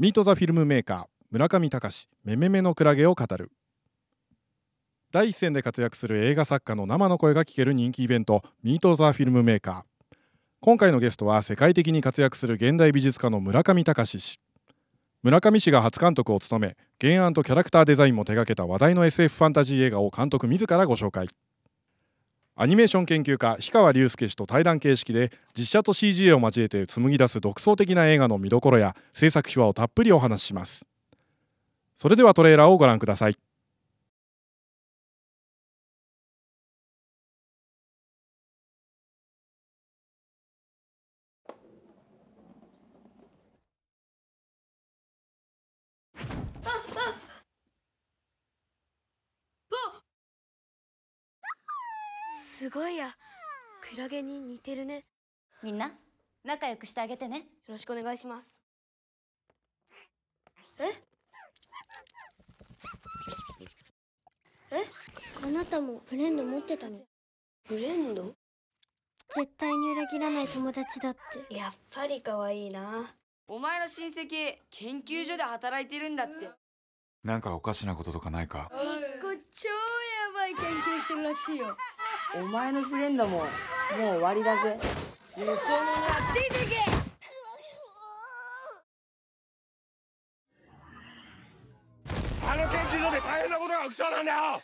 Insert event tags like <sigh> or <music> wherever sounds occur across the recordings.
ミート・ザ・フィルムメーカー村上隆めめめのクラゲを語る。第一線で活躍する映画作家の生の声が聞ける人気イベントミート・ザ・フィルムメーカー。今回のゲストは世界的に活躍する現代美術家の村上隆氏。村上氏が初監督を務め原案とキャラクターデザインも手掛けた話題の SF ファンタジー映画を監督自らご紹介。アニメーション研究家氷川隆介氏と対談形式で実写と CG を交えて紡ぎ出す独創的な映画の見どころや制作秘話をたっぷりお話しします。それではトレーラーをご覧ください。すごいや。クラゲに似てるね。よみんな仲良くしてあげてね。ろしくお願いします。え？え？あなたもフレンド持ってたの？フレンド？絶対に裏切らない友達だって。やっぱり可愛いな。お前の親戚研究所で働いてるんだってなんかおかしなこととかないか？息子超やばい研究してるらしいよ。お前のフレンドももう終わりだぜ。よそ者は出てけ！あの研究所で大変なことが起きそうなんだよ！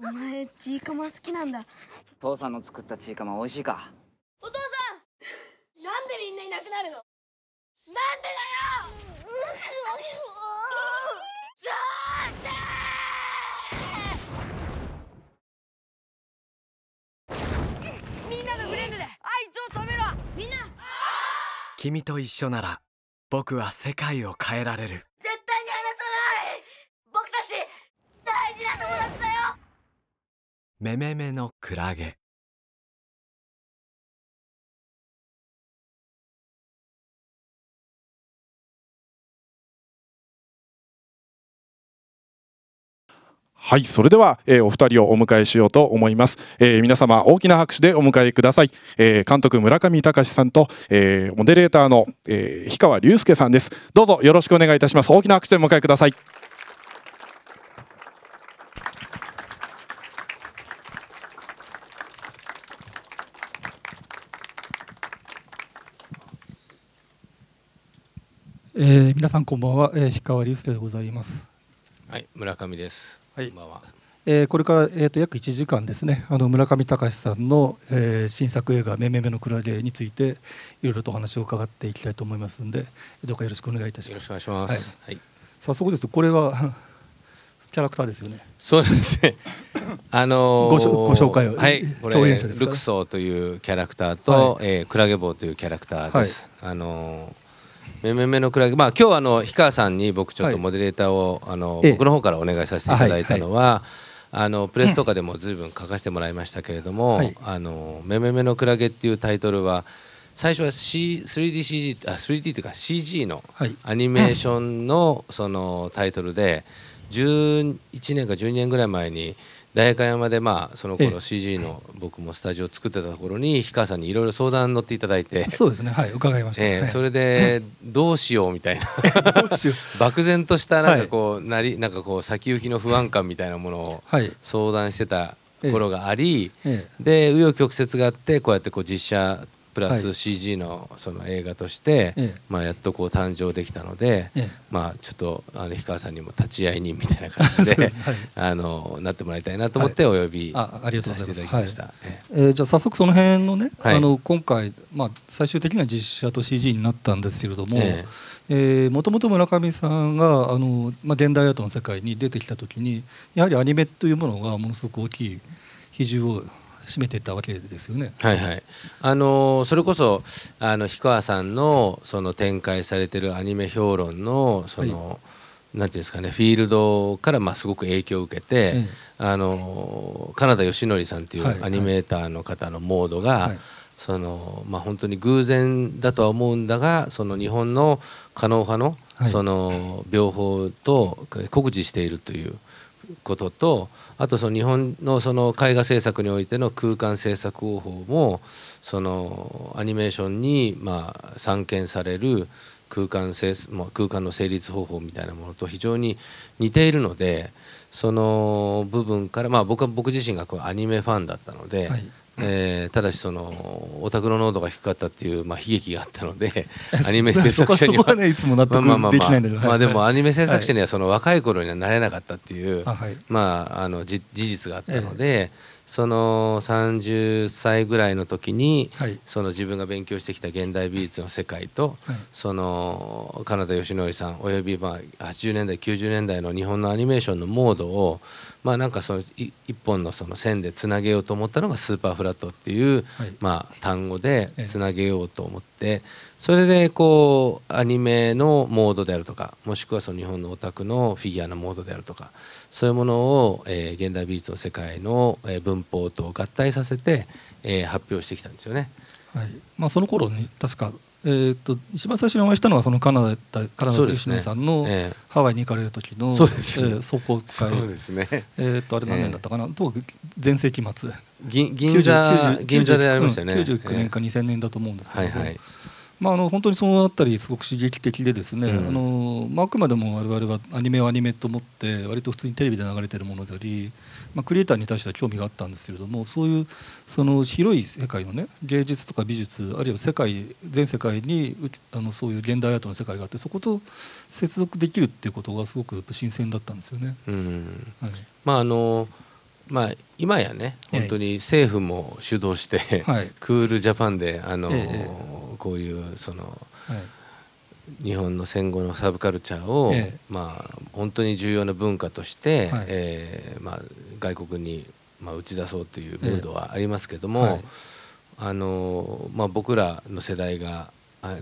お前チーカマ好きなんだ。父さんの作ったチーカマ美味しいか？お父さん！なんでみんないなくなるの？なんでだよみんなのフレンドであいつを止めろみんな君と一緒なら僕は世界を変えられる。絶対に離さない！僕たち大事な友達だよ！めめめのクラゲはいそれでは、えーお二人をお迎えしようと思います、えー皆様大きな拍手でお迎えください、えー監督村上隆さんと、えーモデレーターの、えー氷川隆介さんです。どうぞよろしくお願いいたします。大きな拍手でお迎えください。えー皆さんこんばんは、えー、氷川隆介でございます。はい、村上です。はいこんばんは。えーこれから、えー、と約1時間ですねあの村上隆さんの、えー新作映画「めめめのクラゲ」についていろいろとお話を伺っていきたいと思いますのでどうかよろしくお願いいたします。よろしくお願いします。はい。早速ですとこれは <laughs> キャラクターですよね。そうですね。あのーごご紹介をはい、これ表現者ですか？ルクソーというキャラクターはと、えークラゲ坊というキャラクターです。あのーめめめのクラゲ、まあ今日あの氷川さんに僕ちょっとモデレーターを、あのええ。僕の方からお願いさせていただいたのは。あのプレスとかでも随分書かせてもらいましたけれども「はい。あのめめめのクラゲ」っていうタイトルは最初は、C、3DCG あ 3D っていうか CG のはい。アニメーションのそのタイトルで11年か12年ぐらい前に代官山でまあそのええ。頃 CG の僕もスタジオを作ってたところに氷川さんにいろいろ相談乗っていただいて。そうですね。はい伺いました。それでどうしようみたいな。<laughs> 漠然としたなんかこうなりなんかこう先行きの不安感みたいなものをはい。相談してた頃がありえ。で紆余曲折があってこうやってこう実写プラスはい。CG のその映画として、ええ。まあ、やっとこう誕生できたので、ええ。まあ、ちょっとあの氷川さんにも立ち会い人みたいな感じではい。<laughs> あのなってもらいたいなと思ってお呼びあありがとうさせございます。ていただきました。えええーじゃあ早速その辺のね、はい。あの今回、まあ、最終的には実写と CG になったんですけれどもえもともと村上さんがあの、まあ、現代アートの世界に出てきた時にやはりアニメというものがものすごく大きい比重を占めていたわけですよね。はいはい、あのーそれこそあの氷川さんのその展開されてるアニメ評論のその、なんていうんですかねフィールドからまあすごく影響を受けて、ええ。あのー金田義則さんっていはいうアニメーターの方のモードが、はい。そのまあ本当に偶然だとは思うんだがその日本の可能派のはい。その描法と酷似しているということとあとその日本のその絵画制作においての空間制作方法もそのアニメーションにまあ散見される空間性、空間の成立方法みたいなものと非常に似ているのでその部分から、まあ、僕は僕自身がこうアニメファンだったので、はい、えー、ただしそのオタクの濃度が低かったっていう、まあ、悲劇があったので <laughs> アニメ制作者には。ねいつも納得できないんだけどまあでもアニメ制作者にはその若い頃にはなれなかったっていう、はい、まああの事実があったので。ええその30歳ぐらいの時に、はい、その自分が勉強してきた現代美術の世界と、はい、その金田義則さんおよびまあ80年代90年代の日本のアニメーションのモードをまあなんかその一本のその線でつなげようと思ったのがスーパーフラットっていう、はい、まあ単語でつなげようと思って、それでこうアニメのモードであるとかもしくはその日本のオタクのフィギュアのモードであるとかそういうものを、えー、現代美術の世界の、えー、文法と合体させて、えー、発表してきたんですよね。はい。まあ、その頃に確か、えーと、一番最初にお会いしたのはそのカナダカナダ選手さんのハワイに行かれる時のそうです、えー、壮行会。そうですね、えー、とあれ何年だったかな、えー、と前世紀末。銀銀座銀座でありましたよね、うん、99年か2000年だと思うんですけど、はいはいまあ、あの本当にそのあたりすごく刺激的でですね、うん、あのまあ、あくまでも我々はアニメをアニメと思って割と普通にテレビで流れてるものであり、まあ、クリエイターに対しては興味があったんですけれどもそういうその広い世界のね芸術とか美術あるいは世界全世界にあのそういう現代アートの世界があってそこと接続できるっていうことがすごく新鮮だったんですよね。うん。はい、まああのまあ、今やね本当に政府も主導して、はい、クールジャパンであの、ええ、こういうその、はい、日本の戦後のサブカルチャーを、え、まあ、本当に重要な文化として、はい、えー、まあ、外国に、まあ、打ち出そうというムードはありますけども、あのまあ、僕らの世代が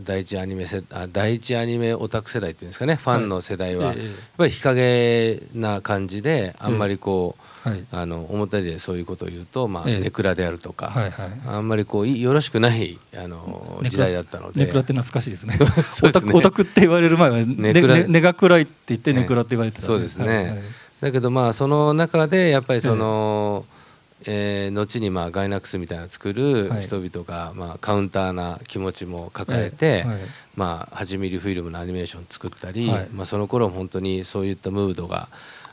第一アニメ世第一アニメオタク世代っていうんですかね。ファンの世代は、やっぱり日陰な感じであんまりこう、はい、あの表でそういうことを言うと、まあ、ネクラであるとか、はいはい、あんまりこうよろしくないあの時代だったので。ネクラって懐かしいですね。<laughs> オタクオタクって言われる前はネクラネが暗いって言ってネクラって言われてた、ね、そうですね、だけどまあその中でやっぱりその、えー、後にまあガイナックスみたいな作る人々がまあカウンターな気持ちも抱えて、はい、まあ初ミリフィルムのアニメーション作ったり、はい、まあその頃本当にそういったムードが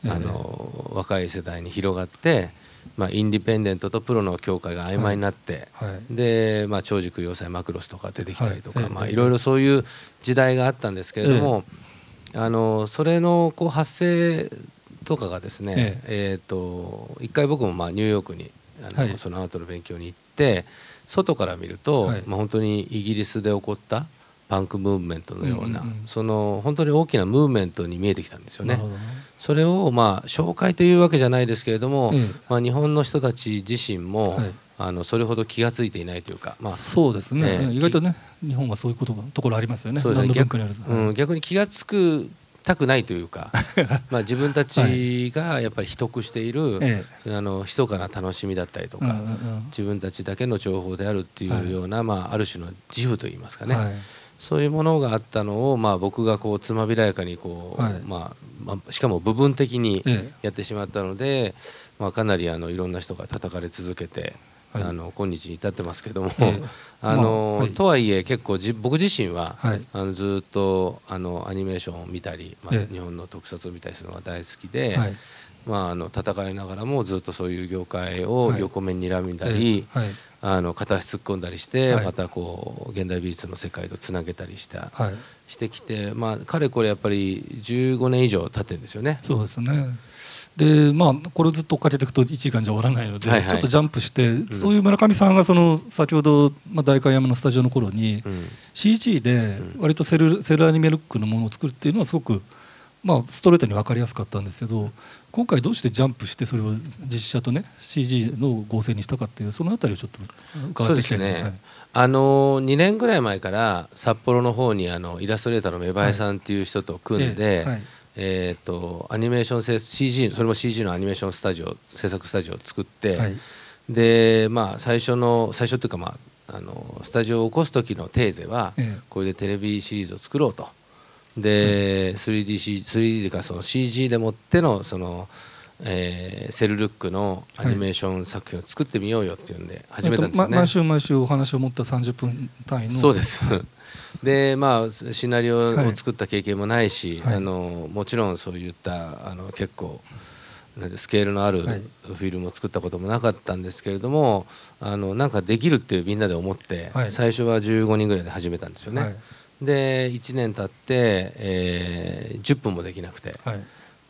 あの若い世代に広がって、まあ、インディペンデントとプロの境界が曖昧になって、で、まあ、超軸要塞マクロスとか出てきたりとか、はいまあ、いろいろそういう時代があったんですけれども、あのそれのこう発生とかがですね、えー、と一回僕もまあニューヨークにあの、そのアートの勉強に行って外から見ると、まあ、本当にイギリスで起こったパンクムーブメントのような、その本当に大きなムーブメントに見えてきたんですよね。ね。それをまあ紹介というわけじゃないですけれども、まあ、日本の人たち自身も、はい、あのそれほど気が付いていないというか、まあ、そうですね、えー、意外とね日本はそういうことところありますよね。そうですね。逆,、うん、逆に気が付くたくないというか <laughs> まあ自分たちがやっぱり秘匿している、はい、あの密かな楽しみだったりとか、うんうんうん、自分たちだけの情報であるっていうような、はい、まあ、ある種の自負といいますかね、はい。そういうものがあったのを、まあ、僕がこうつまびらやかにこう、はい、まあまあ、しかも部分的にやってしまったので、ええ、まあ、かなりあのいろんな人が叩かれ続けて、はい、あの今日に至ってますけども、え、<laughs> あの、まあ、とはいえ結構じ僕自身は、はい、あのずっとあのアニメーションを見たり、まあ、日本の特撮を見たりするのが大好きで。まあ、あの戦いながらもずっとそういう業界を横目にらみたり、あの片足突っ込んだりして、はい、またこう現代美術の世界とつなげたりした、はい、してきて、まあ、かれこれやっぱり15年以上経ってるんですよね。そうですねでまあ、これをずっと追っかけていくと1時間じゃ終わらないので、はいはい、ちょっとジャンプして、うん、そういう村上さんがその先ほど、まあ、代官山のスタジオの頃に、うん、CG で割とセルセルアニメルックのものを作るっていうのはすごく、まあ、ストレートに分かりやすかったんですけど今回どうしてジャンプしてそれを実写とね CG の合成にしたかっていうそのあたりをちょっと伺ってきたいね、はい、あの2年ぐらい前から札幌の方にあのイラストレーターの芽生えさんっていう人と組んで、はい、えーと、アニメーション CG それも CG のアニメーションスタジオ制作スタジオを作って、はい、でまあ最初の最初っていうかまああのスタジオを起こす時のテーゼは、これでテレビシリーズを作ろうと。で、3D, 3D というかその CG でもってのその、えー、セルルックのアニメーション作品を作ってみようよっていうんで始めたんですよね、えっと、毎週毎週お話を持った30分単位のそうですでまあシナリオを作った経験もないし、はい、あのもちろんそういったあの結構スケールのあるフィルムを作ったこともなかったんですけれども、あのなんかできるってみんなで思って、はい、最初は15人ぐらいで始めたんですよね。はい、で1年経って、えー、10分もできなくて、はい、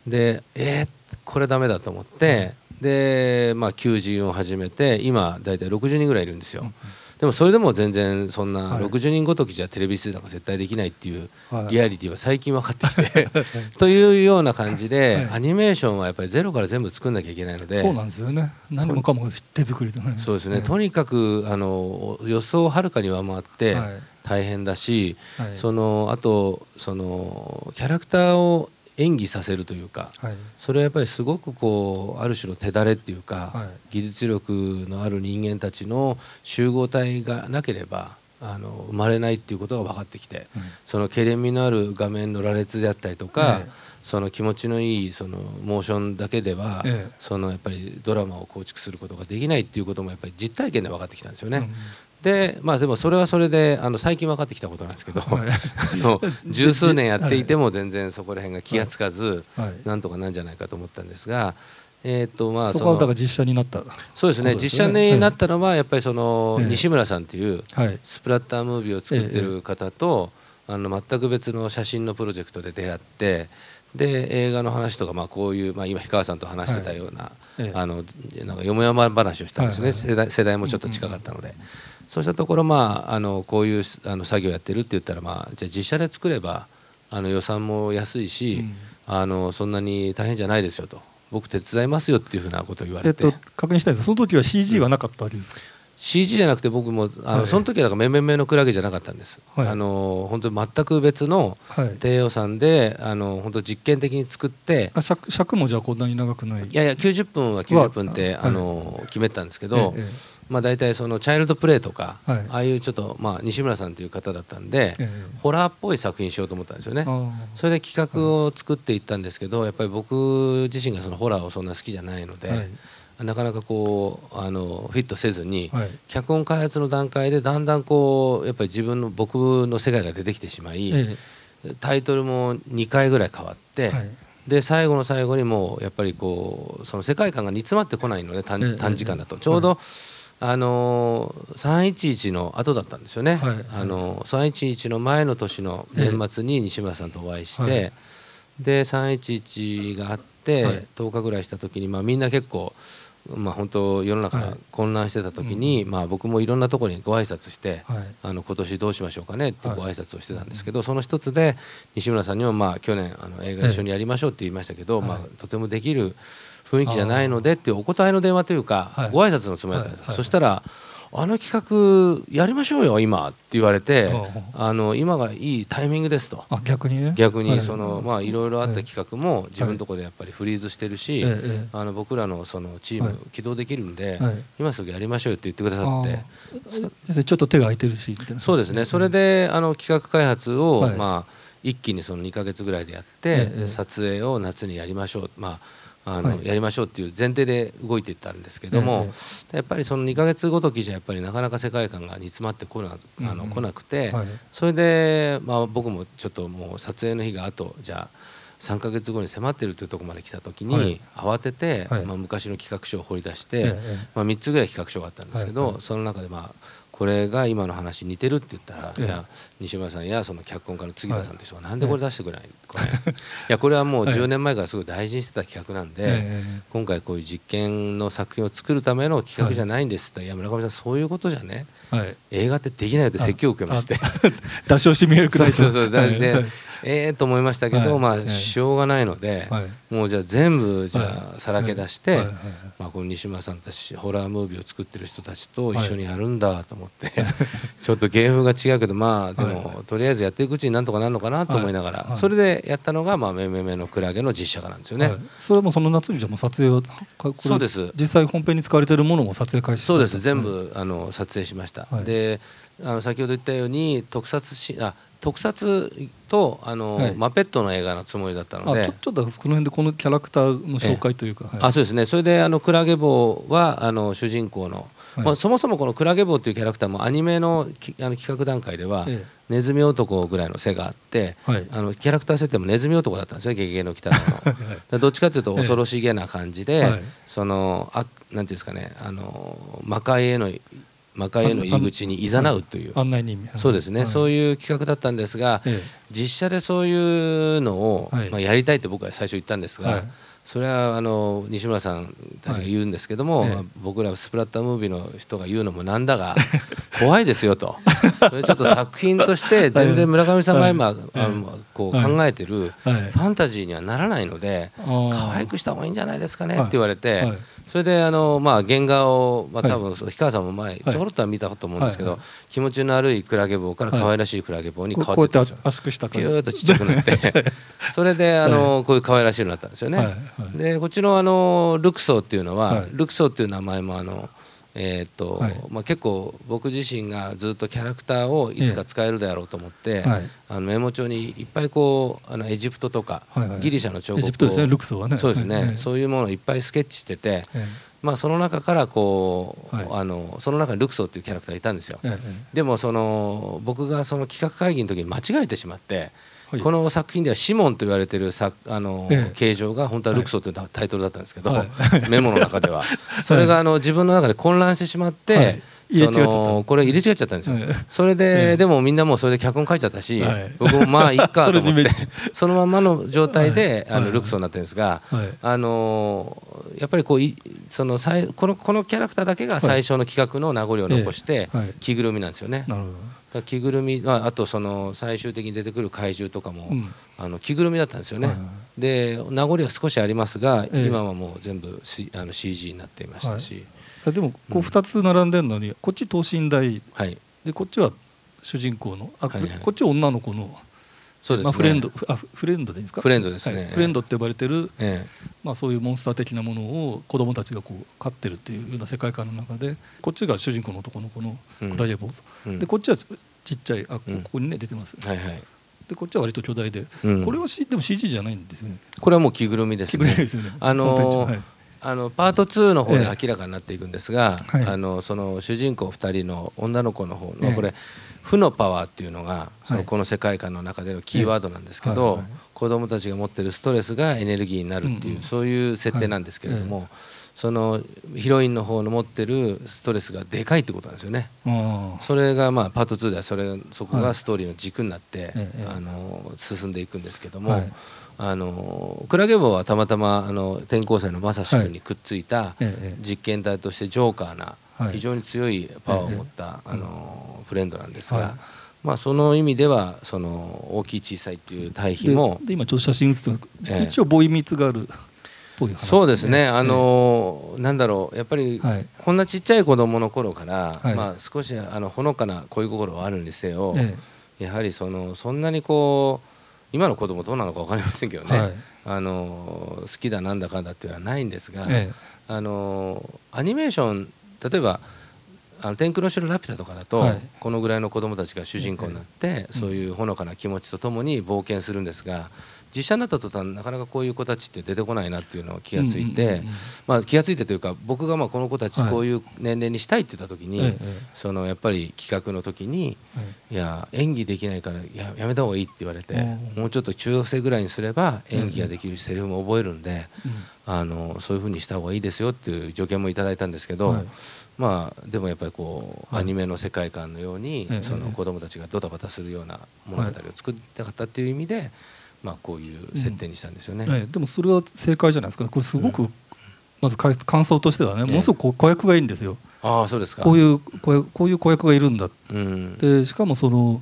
でえー、これダメだと思って、で、まあ、求人を始めて今大体60人ぐらいいるんですよ。うんでもそれでも全然そんな60人ごときじゃテレビ出演なんか絶対できないっていうリアリティは最近分かってきて <laughs> というような感じでアニメーションはやっぱりゼロから全部作んなきゃいけないのでそうなんですよね。何もかも手作りで、ね、そうですね、とにかくあの予想をはるかに上回って大変だし、そのあとそのキャラクターを演技させるというか、はい、それはやっぱりすごくこうある種の手だれっていうか、はい、技術力のある人間たちの集合体がなければあの生まれないっていうことが分かってきて、うん、そのけれみのある画面の羅列であったりとか、その気持ちのいいそのモーションだけでは、ええ、そのやっぱりドラマを構築することができないっていうこともやっぱり実体験で分かってきたんですよね。うんでまあでもそれはそれであの最近分かってきたことなんですけど、はい、あの十数年やっていても全然そこら辺が気が付かず、はい、なんとかなんじゃないかと思ったんですが。えーとまあ、そこはだから実写になったそうですね、ね、実写になったのはやっぱりその西村さんというスプラッタームービーを作ってる方と、あの全く別の写真のプロジェクトで出会ってで映画の話とか、まあ、こういう、まあ、今氷川さんと話してたような,、あのなんかよもやま話をしたんですね、世代世代もちょっと近かったので。そうしたところ、まあ、あのこういうあの作業やってるって言ったら、まあ、じゃあ実写で作ればあの予算も安いし、うん、あのそんなに大変じゃないですよと。僕手伝いますよっていうふうなことを言われて、えっと、確認したいです。その時は CG はなかったわけですか、うん CG じゃなくて僕もあの、はい、その時はだからめめめのクラゲじゃなかったんです、はい、あの本当に全く別の低予算で、はい、あの本当実験的に作ってあ尺尺もじゃあこんなに長くない。いやいや90分は90分ってあの決めたんですけど、ええまあ、大体そのチャイルドプレイとか、はい、ああいうちょっと、まあ、西村さんという方だったんで、えー、ホラーっぽい作品しようと思ったんですよね。それで企画を作っていったんですけどやっぱり僕自身がそのホラーをそんな好きじゃないので。はい。なかなかこうあのフィットせずに、はい、脚本開発の段階でだんだんこうやっぱり自分の僕の世界が出てきてしまい、ええ、タイトルも2回ぐらい変わって、はい、で最後の最後にもやっぱりこうその世界観が煮詰まってこないので短,、短時間だと。ちょうど、はいあの311の後だったんですよね、はい、あの311の前の年の年末に西村さんとお会いして、はい、で311があって、はい、10日ぐらいした時に、まあ、みんな結構、まあ、本当世の中が混乱してた時に、まあ、僕もいろんなところにご挨拶して、あの今年どうしましょうかねってご挨拶をしてたんですけど、その一つで西村さんにも、まあ、去年あの映画一緒にやりましょうって言いましたけど、まあ、とてもできる。雰囲気じゃないのでっていうお答えの電話というか、はい、ご挨拶のつもりだったんです、はい、そしたらあの企画やりましょうよ今って言われてあの今がいいタイミングですと。逆にね。逆にその、まあいろいろあった企画も自分のところでやっぱりフリーズしてるし、あの僕らのそのチーム起動できるんで、今すぐやりましょうよって言ってくださって。ちょっと手が空いてるしそうですね。それであの企画開発を、まあ一気にその2か月ぐらいでやって、撮影を夏にやりましょう。まああの、はい、やりましょうっていう前提で動いていったんですけども、えやっぱりその2か月ごときじゃやっぱりなかなか世界観が煮詰まってこなあの、来なくて、はい、それで、まあ、僕もちょっともう撮影の日があとじゃあ3か月後に迫っているというところまで来た時に、慌てて、まあ、昔の企画書を掘り出して、まあ、3つぐらい企画書があったんですけど、その中でまあこれが今の話似てるって言ったら、いや西村さんやその脚本家の杉田さんという人がなんでこれ出してくれない、これ。いやこれはもう10年前からすごい大事にしてた企画なんで、今回こういう実験の作品を作るための企画じゃないんですって、い。や村上さんそういうことじゃね、映画ってできないよって説教を受けまして。出し惜しみくださいそうそうそうで、ええと思いましたけど、まあしょうがないので、もうじゃあ全部じゃあさらけ出して、まあこの西村さんたちホラームービーを作ってる人たちと一緒にやるんだと思って、<laughs> ちょっと芸風が違うけどまあでも、とりあえずやっていくうちになんとかなるのかなと思いながら、それでやったのがまあめめめのクラゲの実写化なんですよね。それもその夏にじゃもう撮影をそうです。実際本編に使われているものも撮影開始そうです。全部、あの撮影しました。であの先ほど言ったように特撮しあ特撮とあの、はい、マペットの映画のつもりだったので。ちょちょっとこの辺でこのキャラクターの紹介というか、はい、あそうですね。それであのクラゲ坊はあの主人公の、はい、まあ、そもそもこのクラゲ坊というキャラクターもアニメのあの企画段階では、ええ。ネズミ男ぐらいの背があって、はい、あのキャラクター設定もネズミ男だったんですよ「ゲゲゲの鬼太郎の」<laughs> どっちかというと恐ろしげな感じで、はい、そのあなんていうんですかねあの魔界への魔界への入り口に誘うという。案内人そうですね、はい、そういう企画だったんですが、ええ、実写でそういうのを、はい、まあ、やりたいって僕は最初言ったんですが、はい、それはあの西村さんたちが言うんですけども、はい。僕らスプラッタームービーの人が言うのもなんだが <laughs> 怖いですよと。それちょっと作品として全然村上さんが今、あのこう考えてるファンタジーにはならないので可愛くした方がいいんじゃないですかねって言われて。それであの、まあ、原画を、まあ、多分、氷川さんも前ちょろっとは見たと思うんですけど、気持ちの悪いクラゲ棒から可愛らしいクラゲ棒に変わってったんですよ。圧縮したキューッとちっちゃくなって。<laughs> それであの、こういう可愛らしいのになったんですよね。でこっちのあのルクソーっていうのは、ルクソーっていう名前もあのえーと、はい、まあ、結構僕自身がずっとキャラクターをいつか使えるであろうと思って、はい、あのメモ帳にいっぱいこうあのエジプトとか、はいはい、ギリシャの彫刻をですねルクソはね。そうですね、はい、そういうものをいっぱいスケッチしてて、まあ、その中からこう、あのその中にルクソっていうキャラクターいたんですよ、でもその僕がその企画会議の時に間違えてしまってこの作品ではシモンと言われてるさあの、形状が本当はルクソというタイトルだったんですけど、メモの中では。<laughs> それがあの自分の中で混乱してしまって、そのこれ入れ違っちゃったんですよ、それで、でもみんなもうそれで脚本書いちゃったし、僕もまあいいかと思って。そのままの状態で、あのルクソになってるんですが、あのやっぱりこうそのこのこのキャラクターだけが最初の企画の名残を残して、着ぐるみなんですよね。なるほど。着ぐるみ、あ、あとその最終的に出てくる怪獣とかも、うん、あの着ぐるみだったんですよね、はいはい、で名残は少しありますが、え今はもう全部、C、あの CG になっていましたし、はい、でもこう2つ並んでるのに、うん、こっち等身大、はい、でこっちは主人公のあ、はいはい、こっちは女の子のそうですね、まあ、フレンドあフレンドでいいですか？フレンドですね、はい、フレンドって呼ばれてる、ええ、まあ、そういうモンスター的なものを子供たちがこう飼ってるっていうような世界観の中でこっちが主人公の男の子のクライエボーと、うん、でこっちはちっちゃいあここにね出てます、はいはい。でこっちは割と巨大で、うん、これは、C、でも CG じゃないんですよね。これはもう着ぐるみですね。着ぐるみですよね。あのーはい、あのパート2の方で明らかになっていくんですが、ええ、あのその主人公2人の女の子の方の、え、これ負のパワーっていうのがそのこの世界観の中でのキーワードなんですけど、子どもたちが持ってるストレスがエネルギーになるっていう、そういう設定なんですけれども、そのヒロインの方の持ってるストレスがでかいってことなんですよね。それがまあパート2ではそれそこがストーリーの軸になって、あの進んでいくんですけども。あのクラゲ坊はたまたまあの転校生のまさし君にくっついた実験体としてジョーカーな非常に強いパワーを持った、あのフレンドなんですが、まあ、その意味ではその大きい小さいっていう対比もで今ちょっと写真写って一応ボイミツがあるそうですね、あのなんだろうやっぱり、こんなちっちゃい子供の頃から、まあ、少しあのほのかな恋心はあるにせよ、やはりそのそんなにこう今の子供どうなのか分かりませんけどね、あの好きだなんだかんだっていうのはないんですが、あのアニメーション例えばあの天空の城ラピュタとかだと、はい、このぐらいの子供たちが主人公になって、そういうほのかな気持ちとともに冒険するんですが実写になった途端なかなかこういう子たちって出てこないなっていうのを気がついて、まあ、気がついてというか僕がまあこの子たちこういう年齢にしたいって言った時に、はい、そのやっぱり企画の時に、はい、いや演技できないからややめた方がいいって言われて、もうちょっと中学生ぐらいにすれば演技ができるしセリフも覚えるんで、あのそういうふうにした方がいいですよっていう助言もいただいたんですけど。はい。まあ、でもやっぱりこう、アニメの世界観のように、その子供たちがドタバタするような物語を作りたかったっていう意味で、まあ、こういう設定にしたんですよね、うんでもそれは正解じゃないですか、ね、これすごく、まず感想としてはね、ものすごく子役がいいんですよ。あそうですか。こういうこういう子役がいるんだ、うん、でしかもその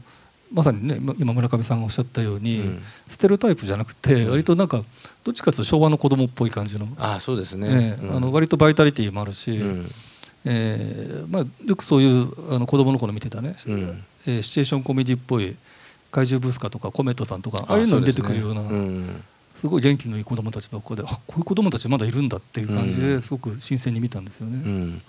まさにね今村上さんがおっしゃったように、うん、ステルタイプじゃなくて割となんかどっちかというと昭和の子供っぽい感じの。あそうですね、うん、あの割とバイタリティもあるし、うん、えー、まあ、よくそういうあの子供の頃見てたね、うん、えー、シチュエーションコメディっぽい怪獣ブスカとかコメットさんとかああいうのに出てくるような、すごい元気のいい子供たちばっかであこういう子供たちまだいるんだっていう感じですごく新鮮に見たんですよね。うん。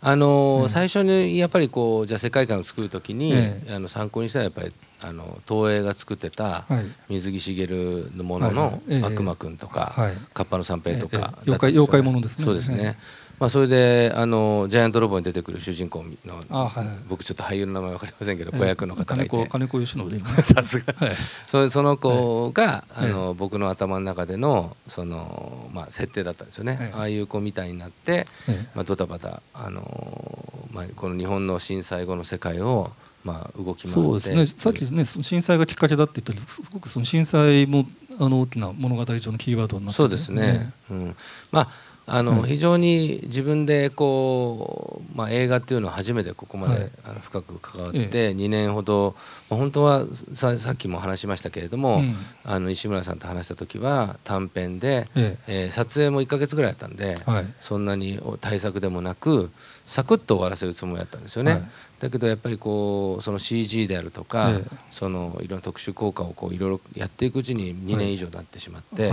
あのー、最初にやっぱりこうじゃあ世界観を作る時に、あの参考にしたらやっぱりあの東映が作ってた水木しげるのものの「悪魔くん」とか「カッパの三平」とか、妖怪妖怪ものですね。そうですね、まあ、それであのジャイアントロボに出てくる主人公の、はい、僕ちょっと俳優の名前分かりませんけど、子役の方がいて。金子義信 <laughs> さすが、はい、そその子が、あの僕の頭の中でのその、まあ、設定だったんですよね、ああいう子みたいになって、まあ、ドタバタ、あのまあ、この日本の震災後の世界をまあ、動きそうですね。さっきね震災がきっかけだって言ったらすごくその震災もあの大きな物語上のキーワードになって、そうですね、ね。うん、まああの、非常に自分でこう、まあ、映画っていうのを初めてここまで、あの深く関わって、2年ほど、まあ、本当はささっきも話しましたけれども、あの石村さんと話した時は短編で、ええ。撮影も1か月ぐらいやったんで、そんなに対策でもなくサクッと終わらせるつもりだったんですよね。だけどやっぱりこうその CG であるとか、そのいろんな特殊効果をこういろいろやっていくうちに2年以上になってしまって。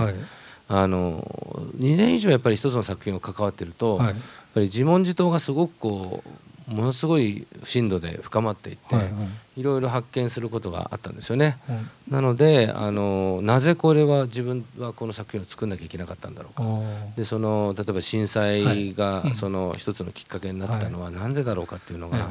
あの2年以上やっぱり一つの作品を関わってると、はい、やっぱり自問自答がすごくこうものすごい深度で深まっていって、はいはい、いろいろ発見することがあったんですよね。なのであのなぜこれは自分はこの作品を作んなきゃいけなかったんだろうか。でその例えば震災がその一つのきっかけになったのは何でだろうかっていうのが。はい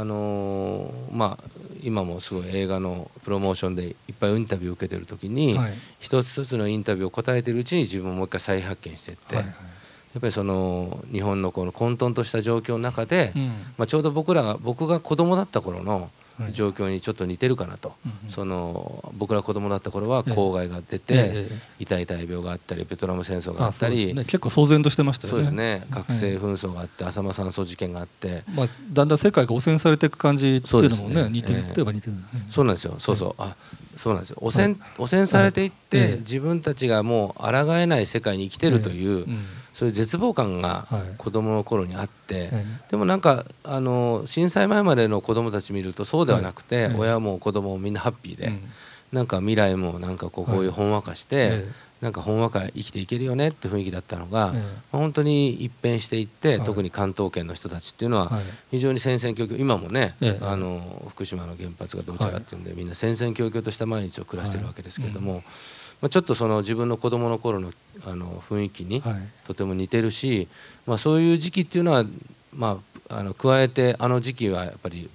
あのー、まあ、今もすごい映画のプロモーションでいっぱいインタビューを受けてる時に、はい、一つ一つのインタビューを答えてるうちに自分をもう一回再発見していって、はいはい、やっぱりその日本のこの混沌とした状況の中で、うん、まあ、ちょうど僕らが僕が子供だった頃の状況にちょっと似てるかなと、はい、その僕ら子供だった頃は公害が出て、ええ、痛い大病があったりベトナム戦争があったり、ね、結構騒然としてましたよね。そうですね。学生紛争があって、浅間山荘事件があって、まあ、だんだん世界が汚染されていく感じっていうのもね、ね、似てる、ええ、似てる、そうなんですよ。そうそう、あそうなんですよ。汚染,、汚染されていって、自分たちがもう抗えない世界に生きてるという、うんそういう絶望感が子供の頃にあって、はい、でもなんかあの震災前までの子供たち見るとそうではなくて、はい、親も子供もみんなハッピーで、うん、なんか未来もなんかこうこうい。うほんわかして、はい、なんかほんわか生きていけるよねって雰囲気だったのが、まあ、本当に一変していって、特に関東圏の人たちっていうのは非常に戦々恐々今もね、あの福島の原発がどうちゃらっていうんで、みんな戦々恐々とした毎日を暮らしてるわけですけれども。まあ、ちょっとその自分の子供の頃のあの雰囲気にとても似てるし、まあ、そういう時期っていうのは、まあ、あの加えてあの時期はやっぱり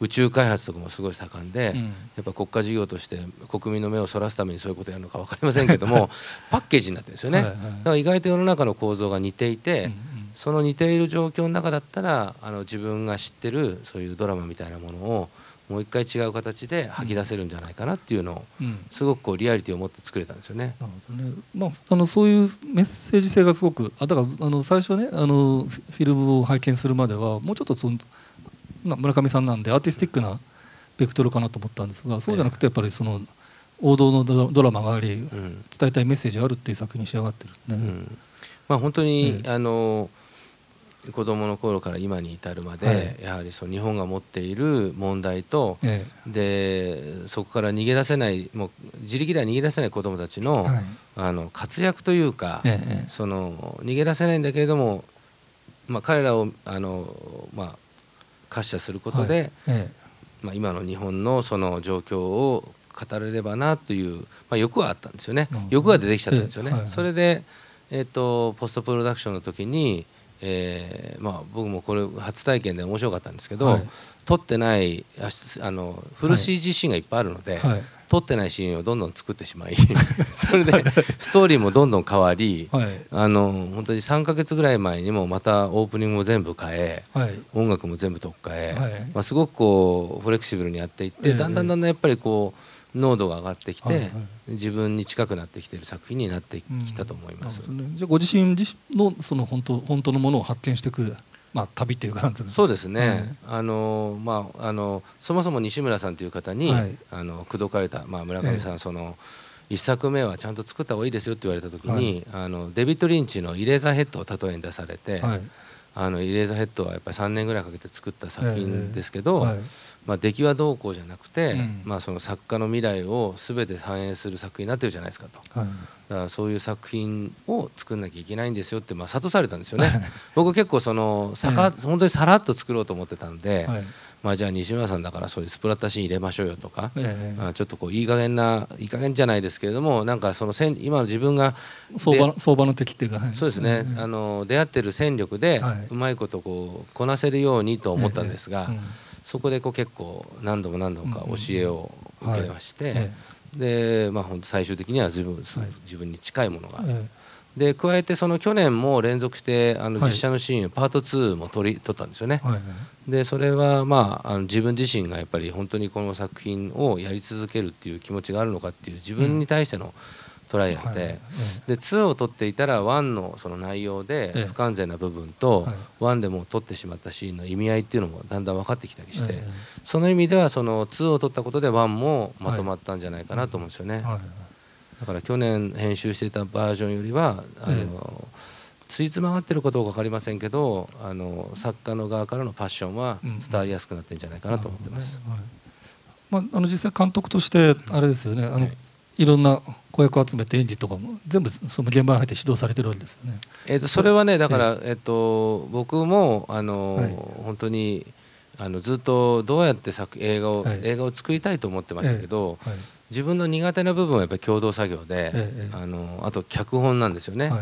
宇宙開発とかもすごい盛んで、うん、やっぱ国家事業として国民の目をそらすためにそういうことをやるのか分かりませんけども <laughs> パッケージになってるんですよね、はいはい、だから意外と世の中の構造が似ていて、うんうん、その似ている状況の中だったらあの自分が知ってるそういうドラマみたいなものをもう一回違う形で吐き出せるんじゃないかなっていうのを、すごくこうリアリティを持って作れたんですよね。なるほどね。まあ、あのそういうメッセージ性がすごくあだからあの最初ねあのフィルムを拝見するまではもうちょっとその村上さんなんでアーティスティックなベクトルかなと思ったんですがそうじゃなくてやっぱりその王道のドラマがあり、伝えたいメッセージがあるっていう作品に仕上がってるね。うん、まあ、本当に、あの子供の頃から今に至るまで、はい、やはりそう日本が持っている問題と、ええ、でそこから逃げ出せないもう自力では逃げ出せない子どもたちのはい、あの活躍というか、え、その逃げ出せないんだけれども、まあ、彼らをあの、まあ、滑車することで、はい、まあ、今の日本のその状況を語れればなという、まあ、欲はあったんですよね。欲が出てきちゃったんですよね。それでえーとポストプロダクションの時にえーまあ、僕もこれ初体験で面白かったんですけど、はい、撮ってないあのフル CG シーンがいっぱいあるので、はい、撮ってないシーンをどんどん作ってしまい <laughs> それでストーリーもどんどん変わり、はい、あの本当に3か月ぐらい前にもまたオープニングも全部変え、音楽も全部取っ換え、まあ、すごくこうフレキシブルにやっていって、だんだんだんだんやっぱりこう。濃度が上がってきて、はいはい、自分に近くなってきている作品になってきたと思います。うんね、じゃあご自身のその本当本当のものを発見していく。まあ、旅っていうかそうですね、あのまあ、あのそもそも西村さんという方に、はい、あの口説かれた、まあ、村上さん、ええ、その一作目はちゃんと作った方がいいですよって言われた時に、はい、あのデビッド・リンチの「イレーザーヘッド」を例えに出されて、はい、あのイレーザーヘッドはやっぱり3年ぐらいかけて作った作品ですけど、まあ、出来はどうこうじゃなくて、うん、まあ、その作家の未来を全て反映する作品になってるじゃないですかと、はい、だからそういう作品を作んなきゃいけないんですよってまあ諭されたんですよね。<laughs> 僕結構そのさか、本当にさらっと作ろうと思ってたんで、はい、まあ、じゃあ西村さんだからそういうスプラッタシーン入れましょうよとか、えー、ちょっとこういい加減ないい加減じゃないですけれどもなんかその今の自分が相場相場の敵っていうか、はい、そうですね、あの出会ってる戦力でうまいことこうこなせるようにと思ったんですが、そこでこう結構何度も何度もか教えを受けまして、でまあ本当最終的には自分,、自分に近いものがある。で加えてその去年も連続してあの実写のシーン、パート2も撮り撮ったんですよね。でそれはまああの自分自身がやっぱり本当にこの作品をやり続けるっていう気持ちがあるのかっていう自分に対しての、トライアルで,、で2を取っていたら1のその内容で不完全な部分と1でも取ってしまったシーンの意味合いっていうのもだんだん分かってきたりしてその意味ではその2を取ったことで1もまとまったんじゃないかなと思うんですよね。だから去年編集していたバージョンよりはあの、ついつまがってることは分かりませんけどあの作家の側からのパッションは伝わりやすくなってるんじゃないかなと思ってます。まあ、あの実際監督としてあれですよね、あのいろんな子役を集めて演技とかも全部その現場に入って指導されてるわけですよね。えー、とそれはねだから、えー、と僕もあの、はい、本当にあのずっとどうやって作映画を、はい、映画を作りたいと思ってましたけど、はい、自分の苦手な部分はやっぱり共同作業で、あのあと脚本なんですよね。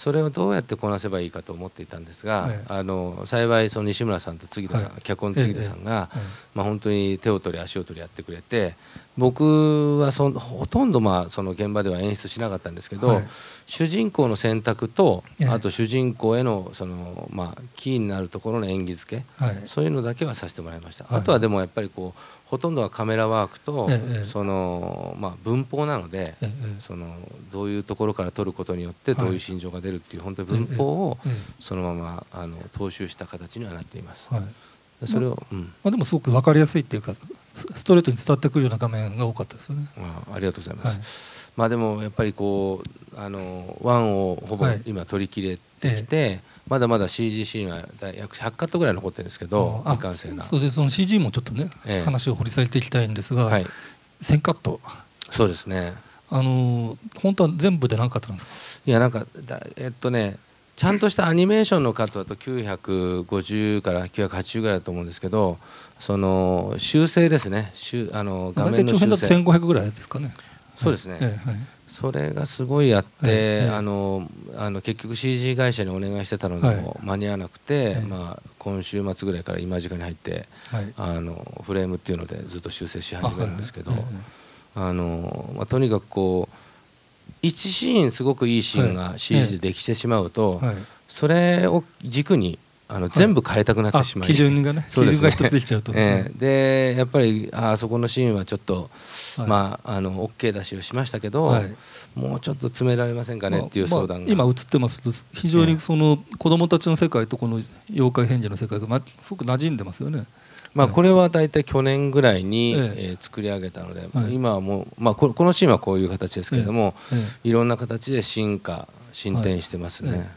それをどうやってこなせばいいかと思っていたんですが、あの幸いその西村さんと杉田さん、脚本の杉田さんが、まあ、本当に手を取り足を取りやってくれて僕はそほとんどまあその現場では演出しなかったんですけど、はい、主人公の選択とあと主人公へのそのまあキーになるところの演技付け、はい、そういうのだけはさせてもらいました、はい、あとはでもやっぱりこうほとんどはカメラワークと、そのまあ文法なので、そのどういうところから撮ることによってどういう心情が出るっていう本当に文法をそのままあの踏襲した形にはなっています。それを、うん、まあ、でもすごく分かりやすいっていうかストレートに伝わってくるような画面が多かったですよね。あありがとうございます。はい、まあでもやっぱりこうあのワンをほぼ今取り切れてきて、はいええ、まだまだ CG シーンは約100カットぐらい残ってるんですけど未完成な。そうでその CG もちょっとね、え、話を掘り下げていきたいんですが、はい、1000カット。そうですね。あの本当は全部で何カットなんですか？いやなんかえっとね。ちゃんとしたアニメーションのカットだと950から980ぐらいだと思うんですけどその修正ですねあの画面の修正1500ぐらいですかねそうですね、はいはい、それがすごいあって、はい、あのあの結局 CG 会社にお願いしてたのでも間に合わなくて、まあ、今週末ぐらいから今時間に入って、あのフレームっていうのでずっと修正し始めるんですけどあの、まあ、とにかくこう1シーンすごくいいシーンが CG でできてしまうと、それを軸にあの全部変えたくなってしまい、基準がね基準が一つできちゃうと、えー、でやっぱりあそこのシーンはちょっと、まああの OK 出しをしましたけど、もうちょっと詰められませんかねっていう相談が、まあ、今映ってます。と非常にその子供たちの世界とこの妖怪変化の世界が、まあ、すごく馴染んでますよね。まあ、これは大体去年ぐらいに、ええ。作り上げたので、今はもう、まあ、このシーンはこういう形ですけれども、いろんな形で進化進展してますね。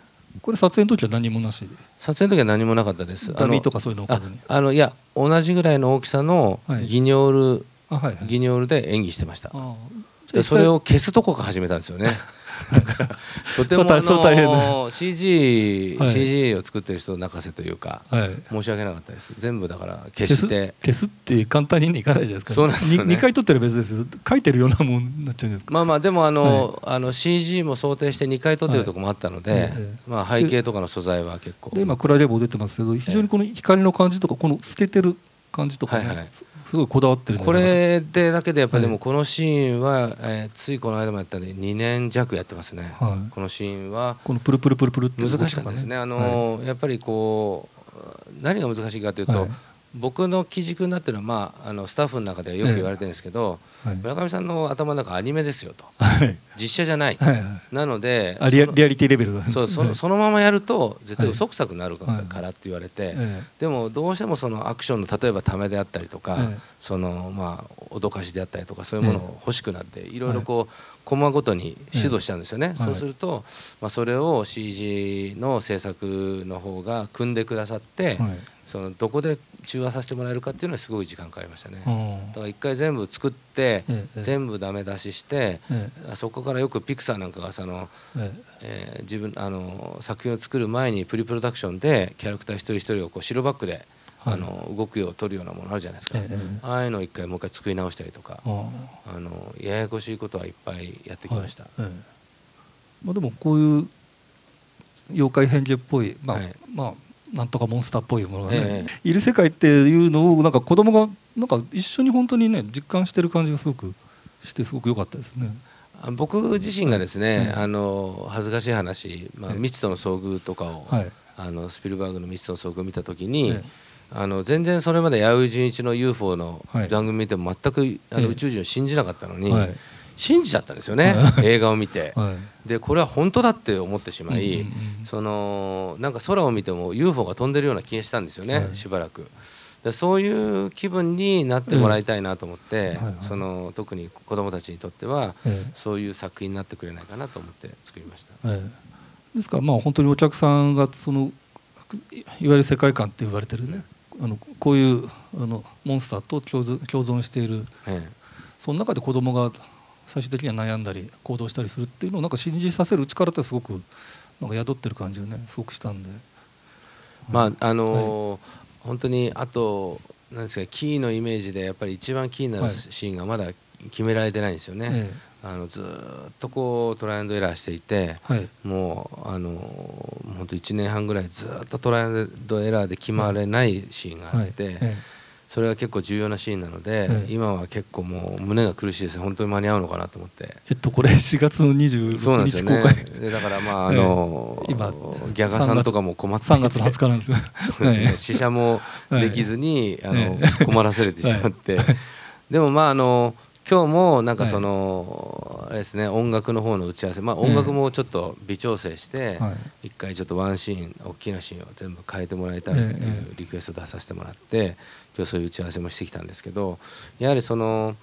これ撮影の時は何もなし撮影の時は何もなかったです。ダミーとかそういうのあのいや同じぐらいの大きさのギニョール、はい、ギニョールで演技してました。でそれを消すとこから始めたんですよね <laughs> <laughs> とてもあの CG, CG を作ってる人泣かせというか、申し訳なかったです。全部だから消して。消すって簡単にいかないじゃないですか。そうなんですよ、ね、2回撮ってる別ですよ。書いてるようなもんになっちゃうんですか。まあまあでもあの,、あの CG も想定して2回撮ってるとこもあったので、まあ、背景とかの素材は結構。で今暗レボ出てますけど非常にこの光の感じとかこの透けてる感じとか、ねはいはい、すごいこだわってるこれでだけでやっぱりでもこのシーンは、えー、ついこの間もやったんで2年弱やってますね、はい、このシーンは。このプルプルプルプルって難しかったですね。あの、はい、やっぱりこう何が難しいかというと、はい僕の基軸になってるのは、まあ、あのスタッフの中ではよく言われてるんですけど、ええ、村上さんの頭の中アニメですよと、はい、実写じゃない、はいはい、なのでリアリアリティレベルそうそのそのままやると絶対嘘くさくなるからって言われて、でもどうしてもそのアクションの例えばためであったりとか、そのまあ脅かしであったりとかそういうものを欲しくなってい。ろいろこうコマごとに指導したんですよね、そうすると、まあ、それを CG の制作の方が組んでくださって、そのどこで中和させてもらえるかっていうのはすごい時間かかりましたね、だから一回全部作って、全部ダメ出しして、そこからよくピクサーなんかがその、え自分あの作品を作る前にプリプロダクションでキャラクター一人一人をこう白バックであの動くよう撮るようなものあるじゃないですか、ああいうのを一回もう一回作り直したりとかあのややこしいことはいっぱいやってきました、まあ、でもこういう妖怪変化っぽい、まあまあなんとかモンスターっぽいものがね、いる世界っていうのをなんか子供がなんか一緒に本当にね実感してる感じがすごくしてすごく良かったですね。僕自身がですね、あの恥ずかしい話、まあ、未知との遭遇とかを、あのスピルバーグの未知との遭遇を見た時に、あの全然それまで弥生純一の UFO の番組見ても全くあの宇宙人を信じなかったのに、信じちゃったんですよね映画を見て、はい、でこれは本当だって思ってしまい、うんうんうん、そのなんか空を見ても UFO が飛んでるような気がしたんですよね、はい、しばらく。でそういう気分になってもらいたいなと思って、うんはいはい、その特に子どもたちにとっては、そういう作品になってくれないかなと思って作りました、ですからまあ本当にお客さんがそのいわゆる世界観って言われてるねあのこういうあのモンスターと共存している、その中で子供が最終的には悩んだり行動したりするっていうのをなんか信じさせる力ってすごくなんか宿ってる感じがねすごくしたんで。まああのーはい、本当にあとなんですかキーのイメージでやっぱり一番キーなシーンがまだ決められてないんですよね。はい、あのずっとこうトライアンドエラーしていて、はい、もうあの本当1年半ぐらいずっとトライアンドエラーで決まれないシーンがあって。それが結構重要なシーンなので、はい、今は結構もう胸が苦しいです本当に間に合うのかなと思って。えっとこれ4月の26日公開。ね。だからまあ <laughs> あの、今ギャガさんとかも困って。3月の20日なんですよ。そうですね。<laughs> 試写もできずに、あの困らせれてしまって、でもまああの今日もなんかその、はい、あれですね音楽の方の打ち合わせ。まあ音楽もちょっと微調整して一、回ちょっとワンシーン大きなシーンを全部変えてもらいたいっていうリクエスト出させてもらって今日そういう打ち合わせもしてきたんですけどやはりその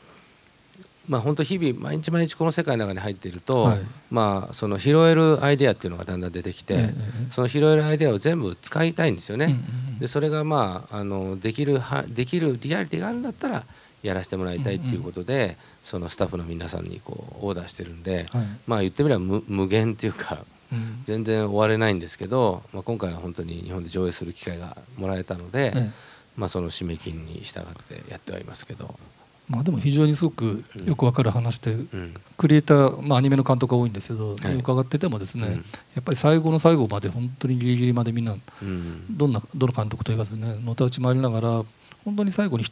まあ本当日々毎日毎日この世界の中に入っていると、はい、まあその拾えるアイデアっていうのがだんだん出てきて、その拾えるアイデアを全部使いたいんですよね。でそれがまああのできるはできるリアリティがあるんだったらやらせてもらいたいっていうことで、そのスタッフの皆さんにこうオーダーしてるんで、はい、まあ言ってみれば無無限っていうか、うん、全然終われないんですけど、まあ、今回は本当に日本で上映する機会がもらえたので、まあ、その締め切りに従ってやってはいますけど。まあ、でも非常にすごくよくわかる話で、うん、クリエイター、まあ、アニメの監督が多いんですけど、はい、伺っててもですね、うん、やっぱり最後の最後まで本当にギリギリまでみんな、うん、どんなどの監督と言わずねのたうち回りながら本当に最後に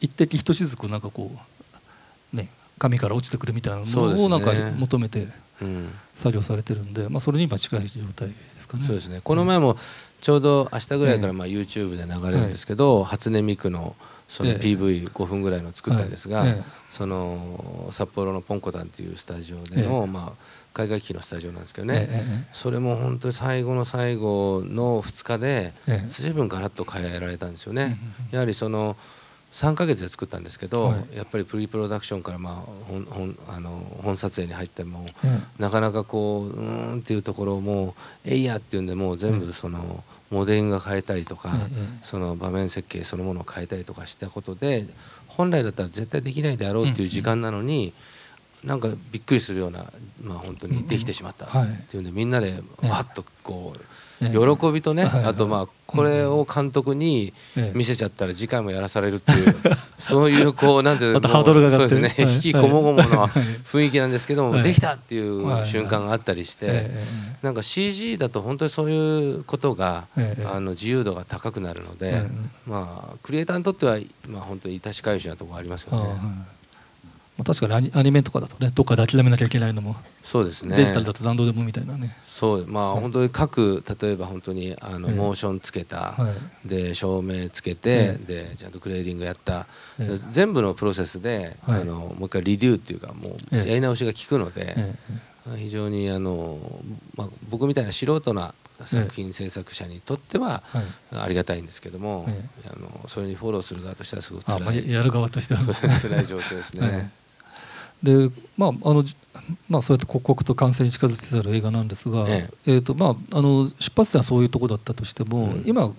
一滴ひとしずくなんかこうね神から落ちてくるみたいなものをなんか求めて作業されてるんで、まあ、それに今近い状態ですかね。そうですね。この前もちょうど明日ぐらいからまあ YouTube で流れるんですけど、初音ミクのその PV5 分ぐらいの作ったんですが、その札幌のポンコタンっていうスタジオでの、まあ海外機のスタジオなんですけどね、それも本当に最後の最後の2日で随分ガラッと変えられたんですよね。やはりその3か月で作ったんですけど、はい、やっぱりプリプロダクションからまあ本本あの本撮影に入っても、うん、なかなかこううんっていうところをもうえいやっていうんでもう全部その、モデリングが変えたりとか、その場面設計そのものを変えたりとかしたことで本来だったら絶対できないであろうっていう時間なのに、なんかびっくりするような、まあ、本当にできてしまったっていうんでみんなでわっとこう。喜びとね、あとまあこれを監督に見せちゃったら次回もやらされるっていう、<laughs> そういうこうなんていうそうですね引きこもごもの雰囲気なんですけども、できたっていう瞬間があったりして、なんか CG だと本当にそういうことが、あの自由度が高くなるので、まあクリエイターにとってはまあ本当に痛し痒しなところありますよね。まあ、確かにアニメとかだとねどっかで諦めなきゃいけないのもそうですね。デジタルだと何度でもみたいなね。そうまあ、はい、本当に各例えば本当にあの、モーションつけた、はい、で照明つけて、でちゃんとグレーディングやった、全部のプロセスで、あのもう一回 redo っていうかもうやり直しが効くので、非常にあの、まあ、僕みたいな素人な作品制作者にとってはありがたいんですけども、あのそれにフォローする側としてはすごく辛い。やる側としては辛い状況ですね。<laughs> でまああのまあ、そうやって刻々と完成に近づいてた映画なんですが、ええ。えーとまあ、あの出発点はそういうところだったとしても、うん、今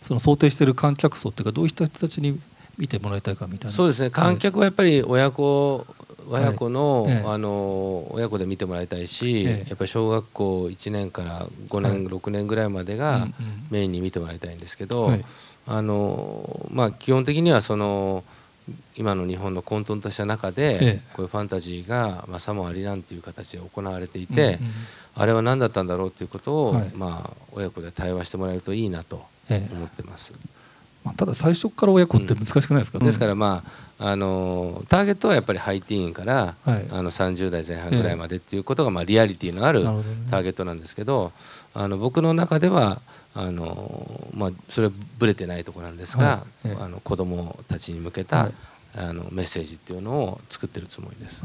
その想定している観客層っていうかどういった人たちに見てもらいたいかみたいな。そうですね。観客はやっぱり親子、親子の、はい、あの親子で見てもらいたいし、やっぱり小学校1年から5年、はい、6年ぐらいまでがメインに見てもらいたいんですけど、はい、あのまあ、基本的にはその今の日本の混沌とした中で、こういうファンタジーが、まあ、さもありなんていう形で行われていて、あれは何だったんだろうということを、まあ、親子で対話してもらえるといいなと思ってます。まあ、ただ最初から親子って難しくないですか、うん、ですからまああのターゲットはやっぱりハイティーンから、はい、あの30代前半ぐらいまでっていうことが、まあ、リアリティのあるターゲットなんですけどあの僕の中ではあの、まあ、それはぶれてないところなんですが、はい、あの子供たちに向けた、はい、あのメッセージっていうのを作ってるつもりです。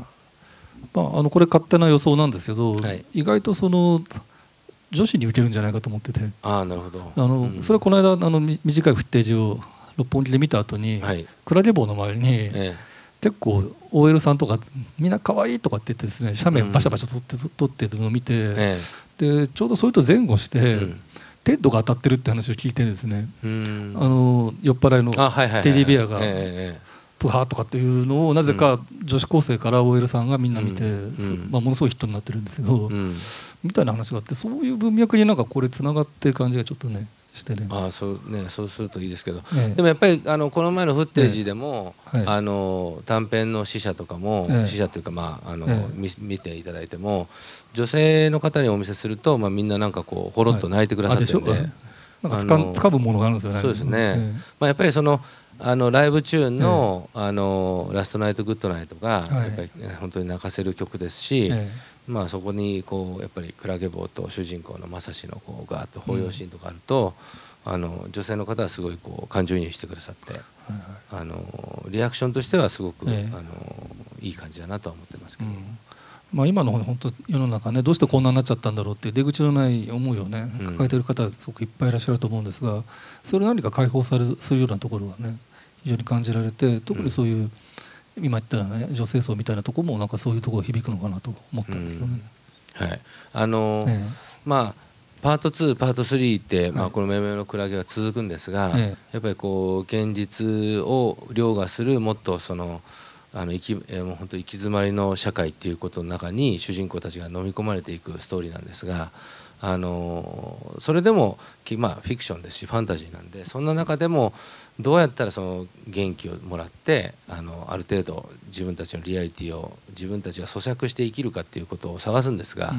まあ、あのこれ勝手な予想なんですけど、意外とその女子に受けるんじゃないかと思ってて。あなるほど。あの、うん、それはこの間あの短いフッテージを六本木で見た後に、はい、クラゲ坊の周りに、ええ、結構 OL さんとかみんな可愛いとかって言ってですね写メバシャバシャ撮って、うん、撮ってるのを見て、え、でちょうどそれと前後して、うん、テッドが当たってるって話を聞いてですね、あの酔っ払いのテディベアが。プハーとかっていうのをなぜか女子高生から OL さんがみんな見て、まあ、ものすごいヒットになってるんですけど、みたいな話があってそういう文脈になんかこれつながってる感じがちょっとねしてね。あそうねそうするといいですけど、ね、でもやっぱりあのこの前のフッテージでも、ね、あの短編の死者とかも、ね、死者というか、まああの見ていただいても女性の方にお見せすると、まあ、みんななんかこうほろっと泣いてくださってるんで。なんかつかつかむものがあるんですよね。そうですね。まあやっぱりそのあのライブチューンの,、あのラストナイトグッドナイトが、やっぱり本当に泣かせる曲ですし、まあ、そこにこうやっぱりクラゲ坊と主人公の正志のこうガーッと抱擁シーンとかあると、あの女性の方はすごいこう感情移入してくださって、あのリアクションとしてはすごく、あのいい感じだなとは思ってますけど。まあ、今の本当世の中ねどうしてこんなになっちゃったんだろうっていう出口のない思いをね抱えてる方すごくいっぱいいらっしゃると思うんですがそれ何か解放されするようなところがね非常に感じられて特にそういう、今言ったらね女性層みたいなところもなんかそういうところ響くのかなと思ったんですよね。はい。あのーええ、まあパート2パート3って、まあ、この「めめのクラゲ」は続くんですが、え、やっぱりこう現実を凌駕するもっとそのあのき、えもう本当行き詰まりの社会っていうことの中に主人公たちが飲み込まれていくストーリーなんですがあのそれでも、まあ、フィクションですしファンタジーなんでそんな中でもどうやったらその元気をもらってあのある程度自分たちのリアリティを自分たちが咀嚼して生きるかっていうことを探すんですが、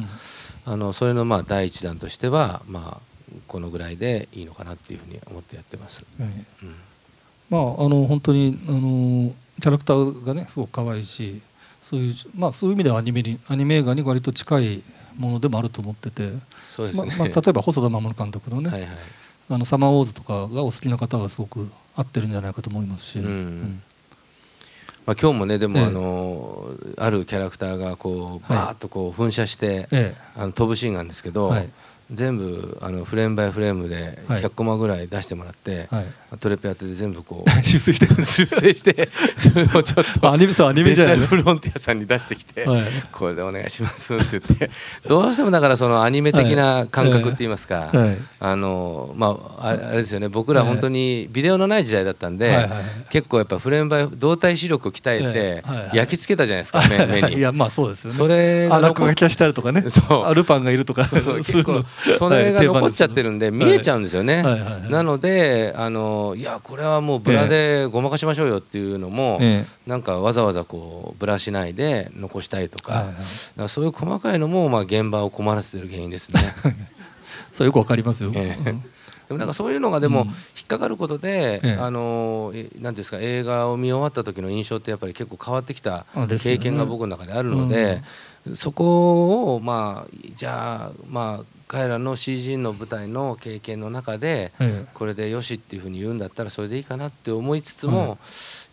うん、あのそれのまあ第一弾としては、まあ、このぐらいでいいのかなっていうふうに思ってやってます。はいうん、まああの本当にあのキャラクターがねすごく可愛いしそういうまあそういう意味ではアニメにアニメ映画に割と近いものでもあると思ってて、そうですね。まあ、例えば細田守監督のね、はいはい、あのサマーウォーズとかがお好きな方はすごく合ってるんじゃないかと思いますし。うん。うん。まあ、今日もねでも、ええ、あのあるキャラクターがこうバーッとこう噴射して、え、あの飛ぶシーンがあるんですけど、はい、全部あのフレームバイフレームで100コマぐらい出してもらって、はい、トレペアテで全部こう <laughs> 修正して修正してそれをちょっとアニメそうアニメじゃないフロンティアさんに出してきて、はい、これでお願いしますって言ってどうしてもだからそのアニメ的な感覚って言いますか、はい、あのまああれですよね。僕ら本当にビデオのない時代だったんで、結構やっぱフレームバイ動体視力を鍛えて焼き付けたじゃないですか目に。<laughs> いやまあそうですよね。それが落書きしたりとかね。そう。アルパンがいるとか。そう <laughs> 結構 <laughs> それが残っちゃってるんで見えちゃうんですよね。なのであのいやこれはもうブラでごまかしましょうよっていうのも、なんかわざわざこうブラしないで残したいとか,、そういう細かいのもまあ現場を困らせてる原因ですね。<laughs> そうよくわかりますよ。えーでもなんかそういうのがでも引っかかることで、うん、あのなんですか映画を見終わった時の印象ってやっぱり結構変わってきた経験が僕の中であるので、そこをまあじゃあまあ彼らの CG の舞台の経験の中で、これでよしっていうふうに言うんだったらそれでいいかなって思いつつも、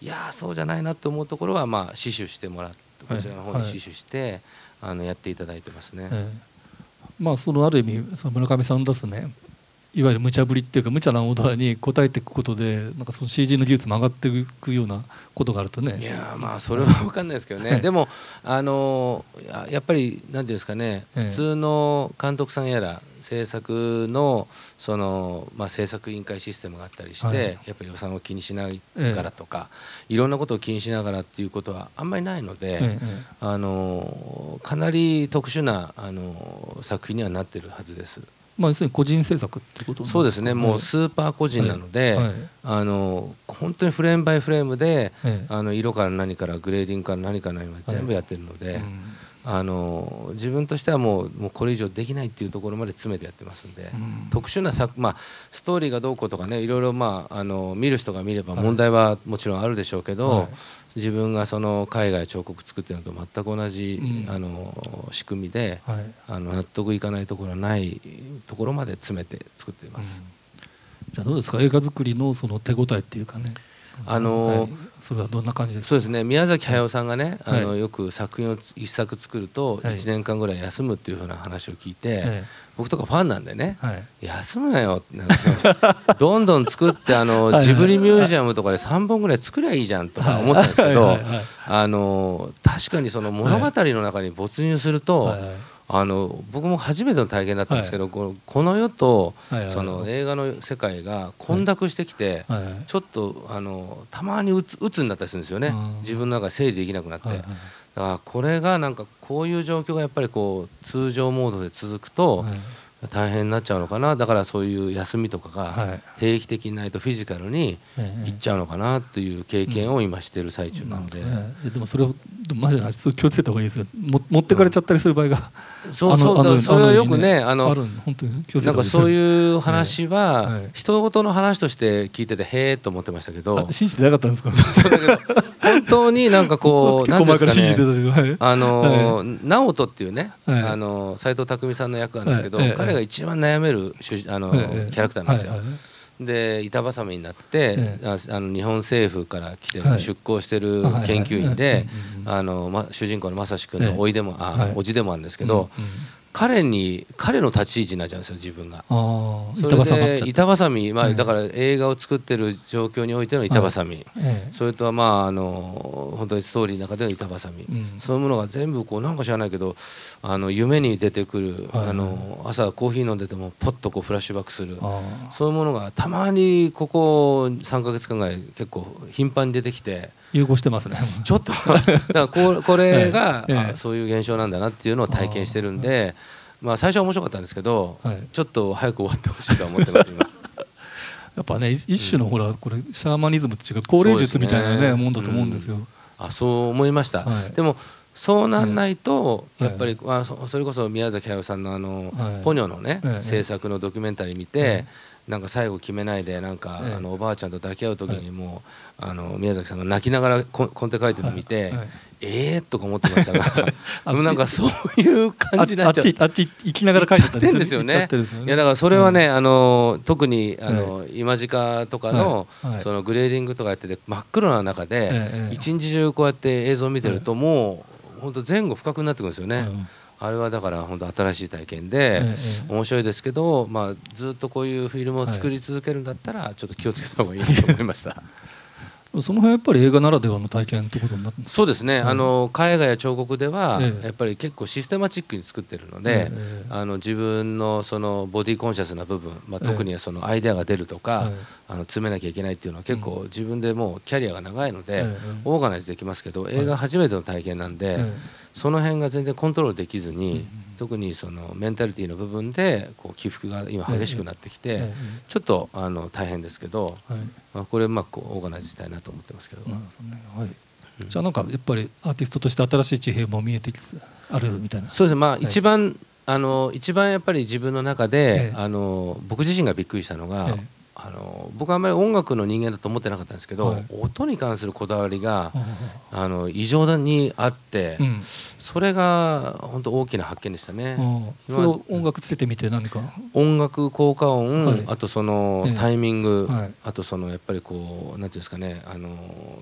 いやそうじゃないなと思うところはまあ死守してもらってこちらの方に死守して、あのやっていただいてますね。まあそのある意味その村上さん出すねいわゆる無茶ぶりっていうか無茶なオーダーに応えていくことでなんかその CG の技術も上がっていくようなことがあるとね。いやまあそれは分かんないですけどね、はい、でもあのやっぱりなんていうんですかね、普通の監督さんやら制作のその、まあ、制作委員会システムがあったりして、はい、やっぱり予算を気にしないからとか、ええ、いろんなことを気にしながらっていうことはあんまりないので、え、あのかなり特殊なあの作品にはなってるはずです。まあ、要するに個人制作ってことそうですね、もうスーパー個人なので、はい。はい、あの本当に frame by frame で、あの色から何からグレーディングから何から何まで全部やってるので、あの自分としてはもうもうこれ以上できないっていうところまで詰めてやってますんで、特殊な作、まあ、ストーリーがどうこうとかねいろいろ、まあ、あの見る人が見れば問題はもちろんあるでしょうけど、自分がその海外彫刻作ってるのと全く同じ、うん、あの仕組みで、はい、あの納得いかないところはないところまで詰めて作っています。うん、じゃあどうですか？映画作りのその手応えっていうかね。あのーはい、それはどんな感じですか？そうですね。宮崎駿さんがね、はい、あのよく作品を一作作ると1年間ぐらい休むっていうふうな話を聞いて、はい、僕とかファンなんでね、休むなよ <laughs> どんどん作ってあのジブリミュージアムとかで3本ぐらい作りゃいいじゃんとか思ったんですけどあの確かにその物語の中に没入すると、あの僕も初めての体験だったんですけど、はい、このこの世と、その映画の世界が混濁してきて、はいはい、ちょっとあのたまにうつうつになったりするんですよね、自分の中で整理できなくなって。だからこれがなんかこういう状況がやっぱりこう通常モードで続くと、大変になっちゃうのかな。だからそういう休みとかが定期的にないとフィジカルにいっちゃうのかなっていう経験を今している最中なので、でもそれをマジで気をつけた方がいいです。よ持ってかれちゃったりする場合が、そうそうそれはよくねあのなんかそういう話は人事の話として聞いててへえと思ってましたけど。信じてなかったんですか？本当になんかこう <laughs> 何ですかね。あの直人っていうねあの斎藤工さんの役なんですけど彼が一番悩めるあのキャラクターなんですよ。で板挟みになって、ええ、あの日本政府から来てる、はい、出向してる研究員で、あのま、主人公の正志君のおいでも、あ、はい、おじでもあるんですけど、彼に彼の立ち位置になっちゃうんですよ自分が。それで板挟み、まあ、だから映画を作ってる状況においての板挟み、それとはまああの本当にストーリーの中での板挟み、そういうものが全部こうなんか知らないけどあの夢に出てくる、あの朝コーヒー飲んでてもポッとこうフラッシュバックする。そういうものがたまにここ3か月間ぐらい結構頻繁に出てきて。融合してますね。ちょっとだからここれが、<laughs> はい、そういう現象なんだなっていうのを体験してるんで、まあ、最初は面白かったんですけど、はい、ちょっと早く終わってほしいと思ってます今。<laughs> やっぱね一種のほらこれシャーマニズムっていうか高齢術みたいなねもんだと思うんですよ。あそう思いました、はい、でもそうなんないと、やっぱり、あそれこそ宮崎駿さんのあの、ポニョのね、制作のドキュメンタリー見て、なんか最後決めないでなんか、あのおばあちゃんと抱き合う時にもう、あの宮崎さんが泣きながらコンテ書いてるのを見て、ええー、とか思ってましたが <laughs> でもなんかそういう感じになっちゃあっち行きながら書いてたんですよね。いやだからそれはね、あの特にあの、今近とかの、そのグレーディングとかやってて真っ黒な中で、一日中こうやって映像を見てるともう本当前後不覚になってくるんですよね。あれはだから本当新しい体験で面白いですけど、まあ、ずっとこういうフィルムを作り続けるんだったらちょっと気をつけた方がいいと思いました。<laughs> その辺やっぱり映画ならではの体験ってことになってそうですね、あの絵画や彫刻ではやっぱり結構システマチックに作ってるので、あの自分のそのボディコンシャスな部分、まあ、特にそのアイデアが出るとか、あの詰めなきゃいけないっていうのは結構自分でもうキャリアが長いので、オーガナイズできますけど映画初めての体験なんで、その辺が全然コントロールできずに、特にそのメンタリティーの部分でこう起伏が今激しくなってきて、ちょっとあの大変ですけど、まあ、これうまくオーガナイズしたいなと思ってますけど。じゃあなんかやっぱりアーティストとして新しい地平も見えてきつつあるみたいな。そうですね。まあ一番、あの一番やっぱり自分の中で、あの僕自身がびっくりしたのが、あの僕はあんまり音楽の人間だと思ってなかったんですけど、はい、音に関するこだわりが、あの異常にあって、うん、それが本当大きな発見でしたね。それを音楽つけてみて何か？音楽効果音、はい、あとそのタイミング、はい、あとそのやっぱりこうなんていうんですかねあの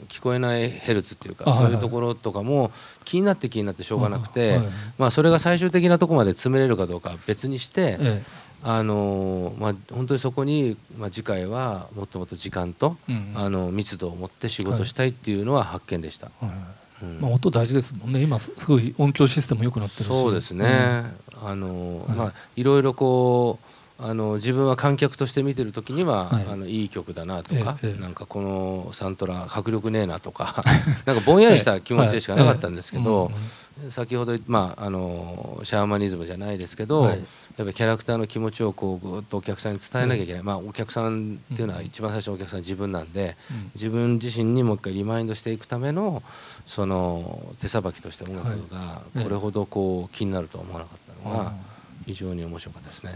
聞こえないヘルツっていうかそういうところとかも気になって気になってしょうがなくて、まあそれが最終的なところまで詰めれるかどうかは別にして。ええあのまあ、本当にそこに、まあ、次回はもっともっと時間と、うん、あの密度を持って仕事したいっていうのは発見でした、はいうん、まあ、音大事ですもんね。今すごい音響システム良くなってるし。そうですね、あの、はい、まあいろいろこうあの自分は観客として見てる時には、はい、あのいい曲だなとか、ええ、なんかこのサントラ迫力ねえなとか <laughs> なんかぼんやりした気持ちでしかなかったんですけど、先ほど、まあ、あのシャーマニズムじゃないですけど、はい、やっぱキャラクターの気持ちをこうぐっとお客さんに伝えなきゃいけない、まあ、お客さんっていうのは一番最初のお客さん自分なんで、自分自身にもう一回リマインドしていくためのその手さばきとして音楽がこれほどこう気になるとは思わなかったのが非常に面白かったですね。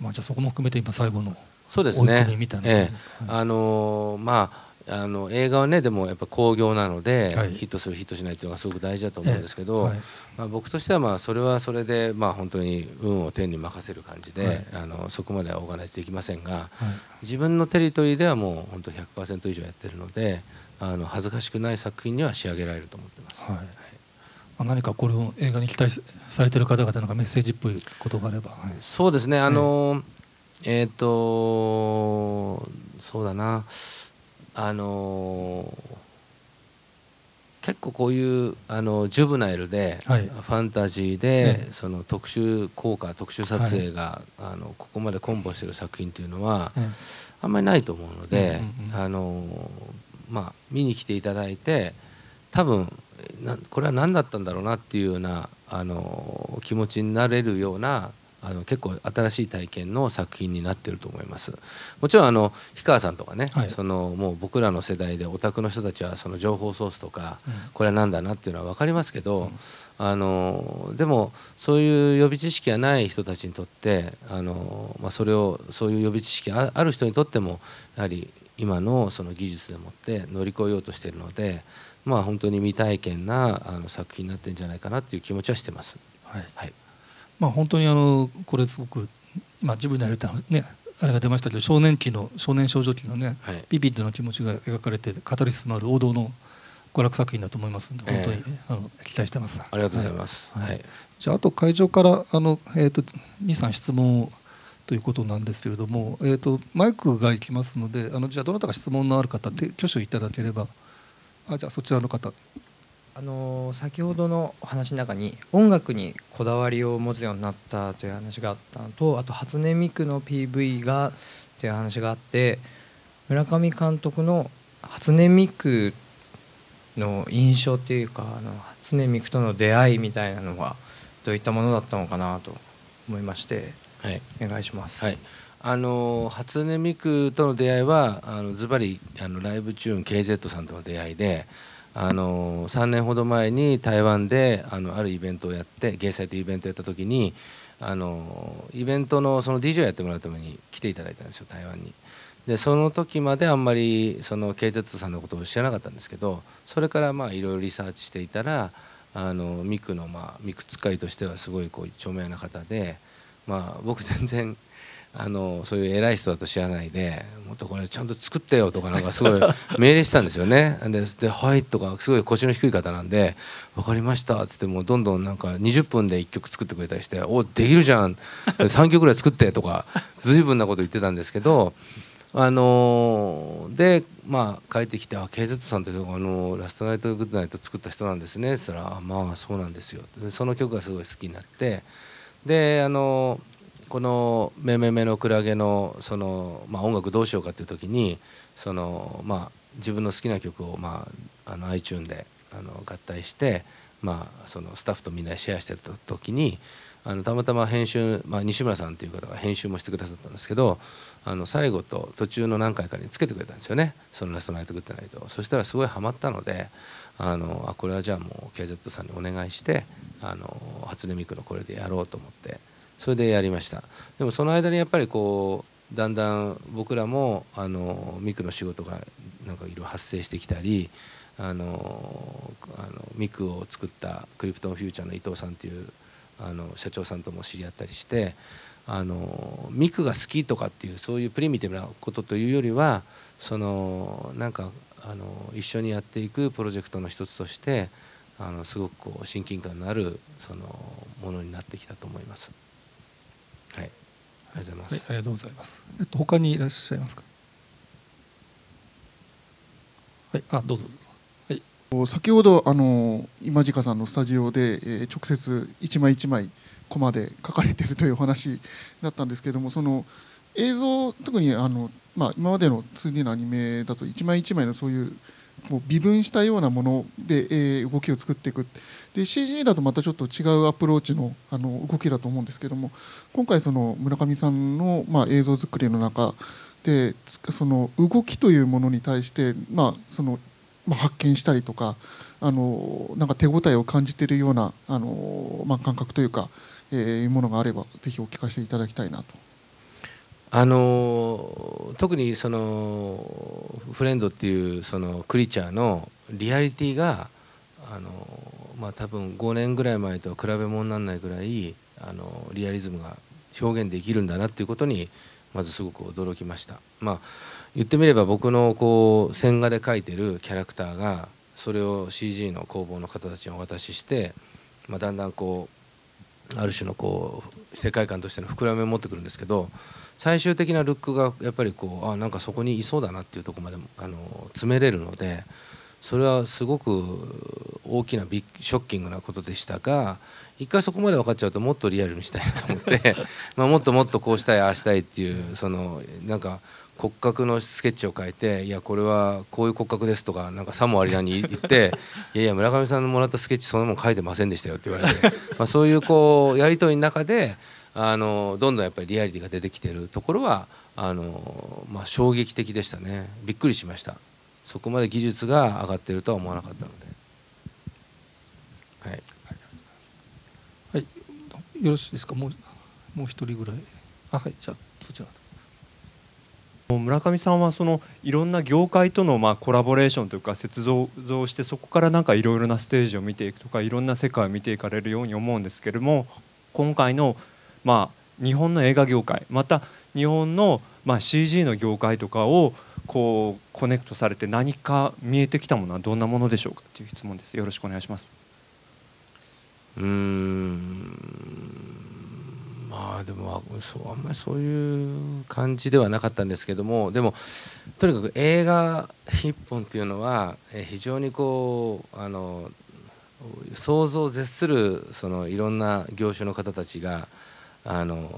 まあ、じゃあそこも含めて今最後のそうですね。ええ、あのー、まああの映画はねでもやっぱ興行なので、はい、ヒットするヒットしないっていうのがすごく大事だと思うんですけど、はい、まあ、僕としてはまあそれはそれでまあ本当に運を天に任せる感じで、はい、あのそこまではオーガナイズできませんが、自分のテリトリーではもう本当100%以上やってるのであの恥ずかしくない作品には仕上げられると思ってます。はい。まあ、何かこれを映画に期待されてる方々なんかメッセージっぽいことがあれば、そうですね。あの、えっ、ー、とそうだなあの結構こういうあのジュブナイルで、はい、ファンタジーで、その特殊効果特殊撮影が、はい、あのここまでコンボしてる作品っていうのは、あんまりないと思うので、あのまあ見に来ていただいて多分なこれは何だったんだろうなっていうようなあの気持ちになれるようなあの結構新しい体験の作品になってると思います。もちろんあの氷川さんとかね、はい、そのもう僕らの世代でオタクの人たちはその情報ソースとか、うん、これは何だなっていうのは分かりますけど、うん、あのでもそういう予備知識がない人たちにとってあの、まあ、それをそういう予備知識ある人にとってもやはり今のその技術でもって乗り越えようとしているので、まあ、本当に未体験なあの作品になってるんじゃないかなっていう気持ちはしてます。はい、はいまあ、本当にあのこれすごく今自分でやれたねあれが出ましたけど少年期の少年少女期のね、はい、ビビッドな気持ちが描かれてカタリスもある王道の娯楽作品だと思いますので、本当に、あの期待してます。ありがとうございます。はい。はい、じゃああと会場からあのえっ、ー、と二三質問ということなんですけれども、えっ、ー、とマイクが行きますので、あのじゃあどなたか質問のある方で挙手いただければ、あじゃあそちらの方。あの先ほどのお話の中に音楽にこだわりを持つようになったという話があったのとあと初音ミクの PV がという話があって村上監督の初音ミクの印象っていうかあの初音ミクとの出会いみたいなのがどういったものだったのかなと思いまして、はい、お願いします。はいあの初音ミクとの出会いはあのズバリあのライブチューン KZ さんとの出会いであの3年ほど前に台湾であのあるイベントをやって芸祭というイベントをやった時にあのイベントのその DJ をやってもらうために来ていただいたんですよ台湾に。でその時まであんまりその KZ さんのことを知らなかったんですけどそれからまあいろいろリサーチしていたらあのミクのまあミク使いとしてはすごいこう著名な方で、まあ、僕全然あのそういう偉い人だと知らないでもっとこれちゃんと作ってよとかなんかすごい <laughs> 命令したんですよね。でで「はい」とかすごい腰の低い方なんで「分かりました」っつってもうどんどんなんか20分で1曲作ってくれたりして「おできるじゃん。3曲ぐらい作って」とか随分なこと言ってたんですけどあのー、でまあ帰ってきて「あ KZ さんってあのラストナイトグッドナイト作った人なんですね」っつったら「まあそうなんですよ」その曲がすごい好きになってであのーこの「めめめのクラゲの」その、まあ、音楽どうしようかっていう時にその、まあ、自分の好きな曲を、まあ、あの iTune であの合体して、まあ、そのスタッフとみんなでシェアしてる時にあのたまたま編集、まあ、西村さんという方が編集もしてくださったんですけどあの最後と途中の何回かにつけてくれたんですよね。その「ラストナイト・グッドナイト」そしたらすごいハマったのであのあこれはじゃあもう KZ さんにお願いしてあの初音ミクのこれでやろうと思ってそれでやりましたでもその間にやっぱりこうだんだん僕らもあのミクの仕事がなんかいろいろ発生してきたりあのあのミクを作ったクリプトンフューチャーの伊藤さんっていうあの社長さんとも知り合ったりしてあのミクが好きとかっていうそういうプリミティブなことというよりはそのなんかあの一緒にやっていくプロジェクトの一つとしてあのすごくこう親近感のあるそのものになってきたと思います。ありがとうございます。えっと他にいらっしゃいますか？はい、あどうぞ。はい。先ほどあの今近さんのスタジオで、えー、直接一枚一枚コマで書かれているというお話だったんですけれどもその映像特にあの、まあ、今までの 2D のアニメだと一枚一枚のそういうもう微分したようなもので、えー、動きを作っていくで CG だとまたちょっと違うアプローチのあの動きだと思うんですけども今回その村上さんの、まあ、映像作りの中でその動きというものに対して、まあそのまあ、発見したりとかあのなんか手応えを感じているようなあの、まあ、感覚というか、えー、いうものがあればぜひお聞かせていただきたいなと。あの特にそのフレンドっていうそのクリーチャーのリアリティがあのまあ多分5年ぐらい前とは比べ物にならないぐらいあのリアリズムが表現できるんだなっていうことにまずすごく驚きました。まあ言ってみれば僕のこう線画で描いてるキャラクターがそれを CG の工房の方たちにお渡しして、まあ、だんだんこうある種のこう世界観としての膨らみを持ってくるんですけど最終的なルックがやっぱりこうあなんかそこにいそうだなっていうとこまであの詰めれるのでそれはすごく大きなビショッキングなことでしたが一回そこまで分かっちゃうともっとリアルにしたいなと思って <laughs> まあもっともっとこうしたいああしたいっていうそのなんか骨格のスケッチを書いて「いやこれはこういう骨格です」とかなんかさもありなに言って「<laughs> いやいや村上さんのもらったスケッチそんなもん書いてませんでしたよ」って言われて <laughs> まあそういうこうやり取りの中であのどんどんやっぱりリアリティが出てきてるところはあの、まあ、衝撃的でしたね。びっくりしましたそこまで技術が上がってるとは思わなかったので。はい、はい、よろしいですか？もうもう一人ぐらい。あはい。じゃあそちら。村上さんはそのいろんな業界とのまあコラボレーションというか接続してそこからなんかいろいろなステージを見ていくとかいろんな世界を見ていかれるように思うんですけれども今回のまあ、日本の映画業界また日本の、まあ、CG の業界とかをこうコネクトされて何か見えてきたものはどんなものでしょうかという質問です。よろしくお願いします。うんまあでもそうあんまりそういう感じではなかったんですけどもでもとにかく映画一本っていうのは非常にこうあの想像を絶するそのいろんな業種の方たちがあの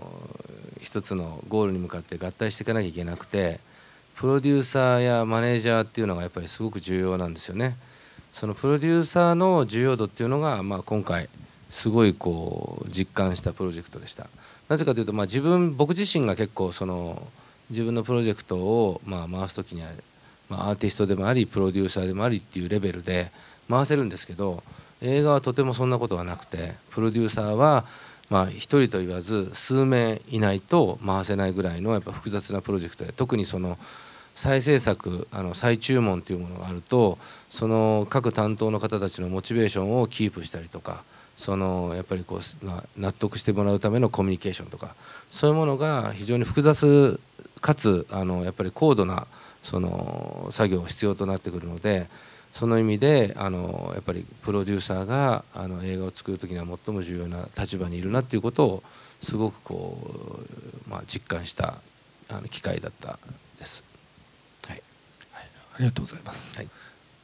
一つのゴールに向かって合体していかなきゃいけなくてプロデューサーやマネージャーっていうのがやっぱりすごく重要なんですよね。そのプロデューサーの重要度っていうのが、まあ、今回すごいこう実感したプロジェクトでした。なぜかというと、まあ、自分僕自身が結構その自分のプロジェクトをまあ回す時には、まあ、アーティストでもありプロデューサーでもありっていうレベルで回せるんですけど映画はとてもそんなことはなくてプロデューサーはまあ、1人と言わず数名いないと回せないぐらいのやっぱ複雑なプロジェクトで特にその再制作あの再注文というものがあるとその各担当の方たちのモチベーションをキープしたりとかそのやっぱりこうま納得してもらうためのコミュニケーションとかそういうものが非常に複雑かつあのやっぱり高度なその作業が必要となってくるので。その意味であのやっぱりプロデューサーがあの映画を作る時には最も重要な立場にいるなっていうことをすごくこう、まあ、実感したあの機会だったです、はい、はい、ありがとうございます、はい、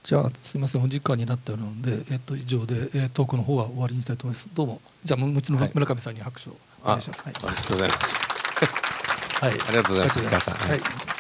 じゃあすみません。お時間になったので、えっと、以上で、えトークの方は終わりにしたいと思います。どうも。じゃあもうちの村上さんに拍手をお願いします、はい、ありがとうございます。はい、ありがとうございます。はい <laughs>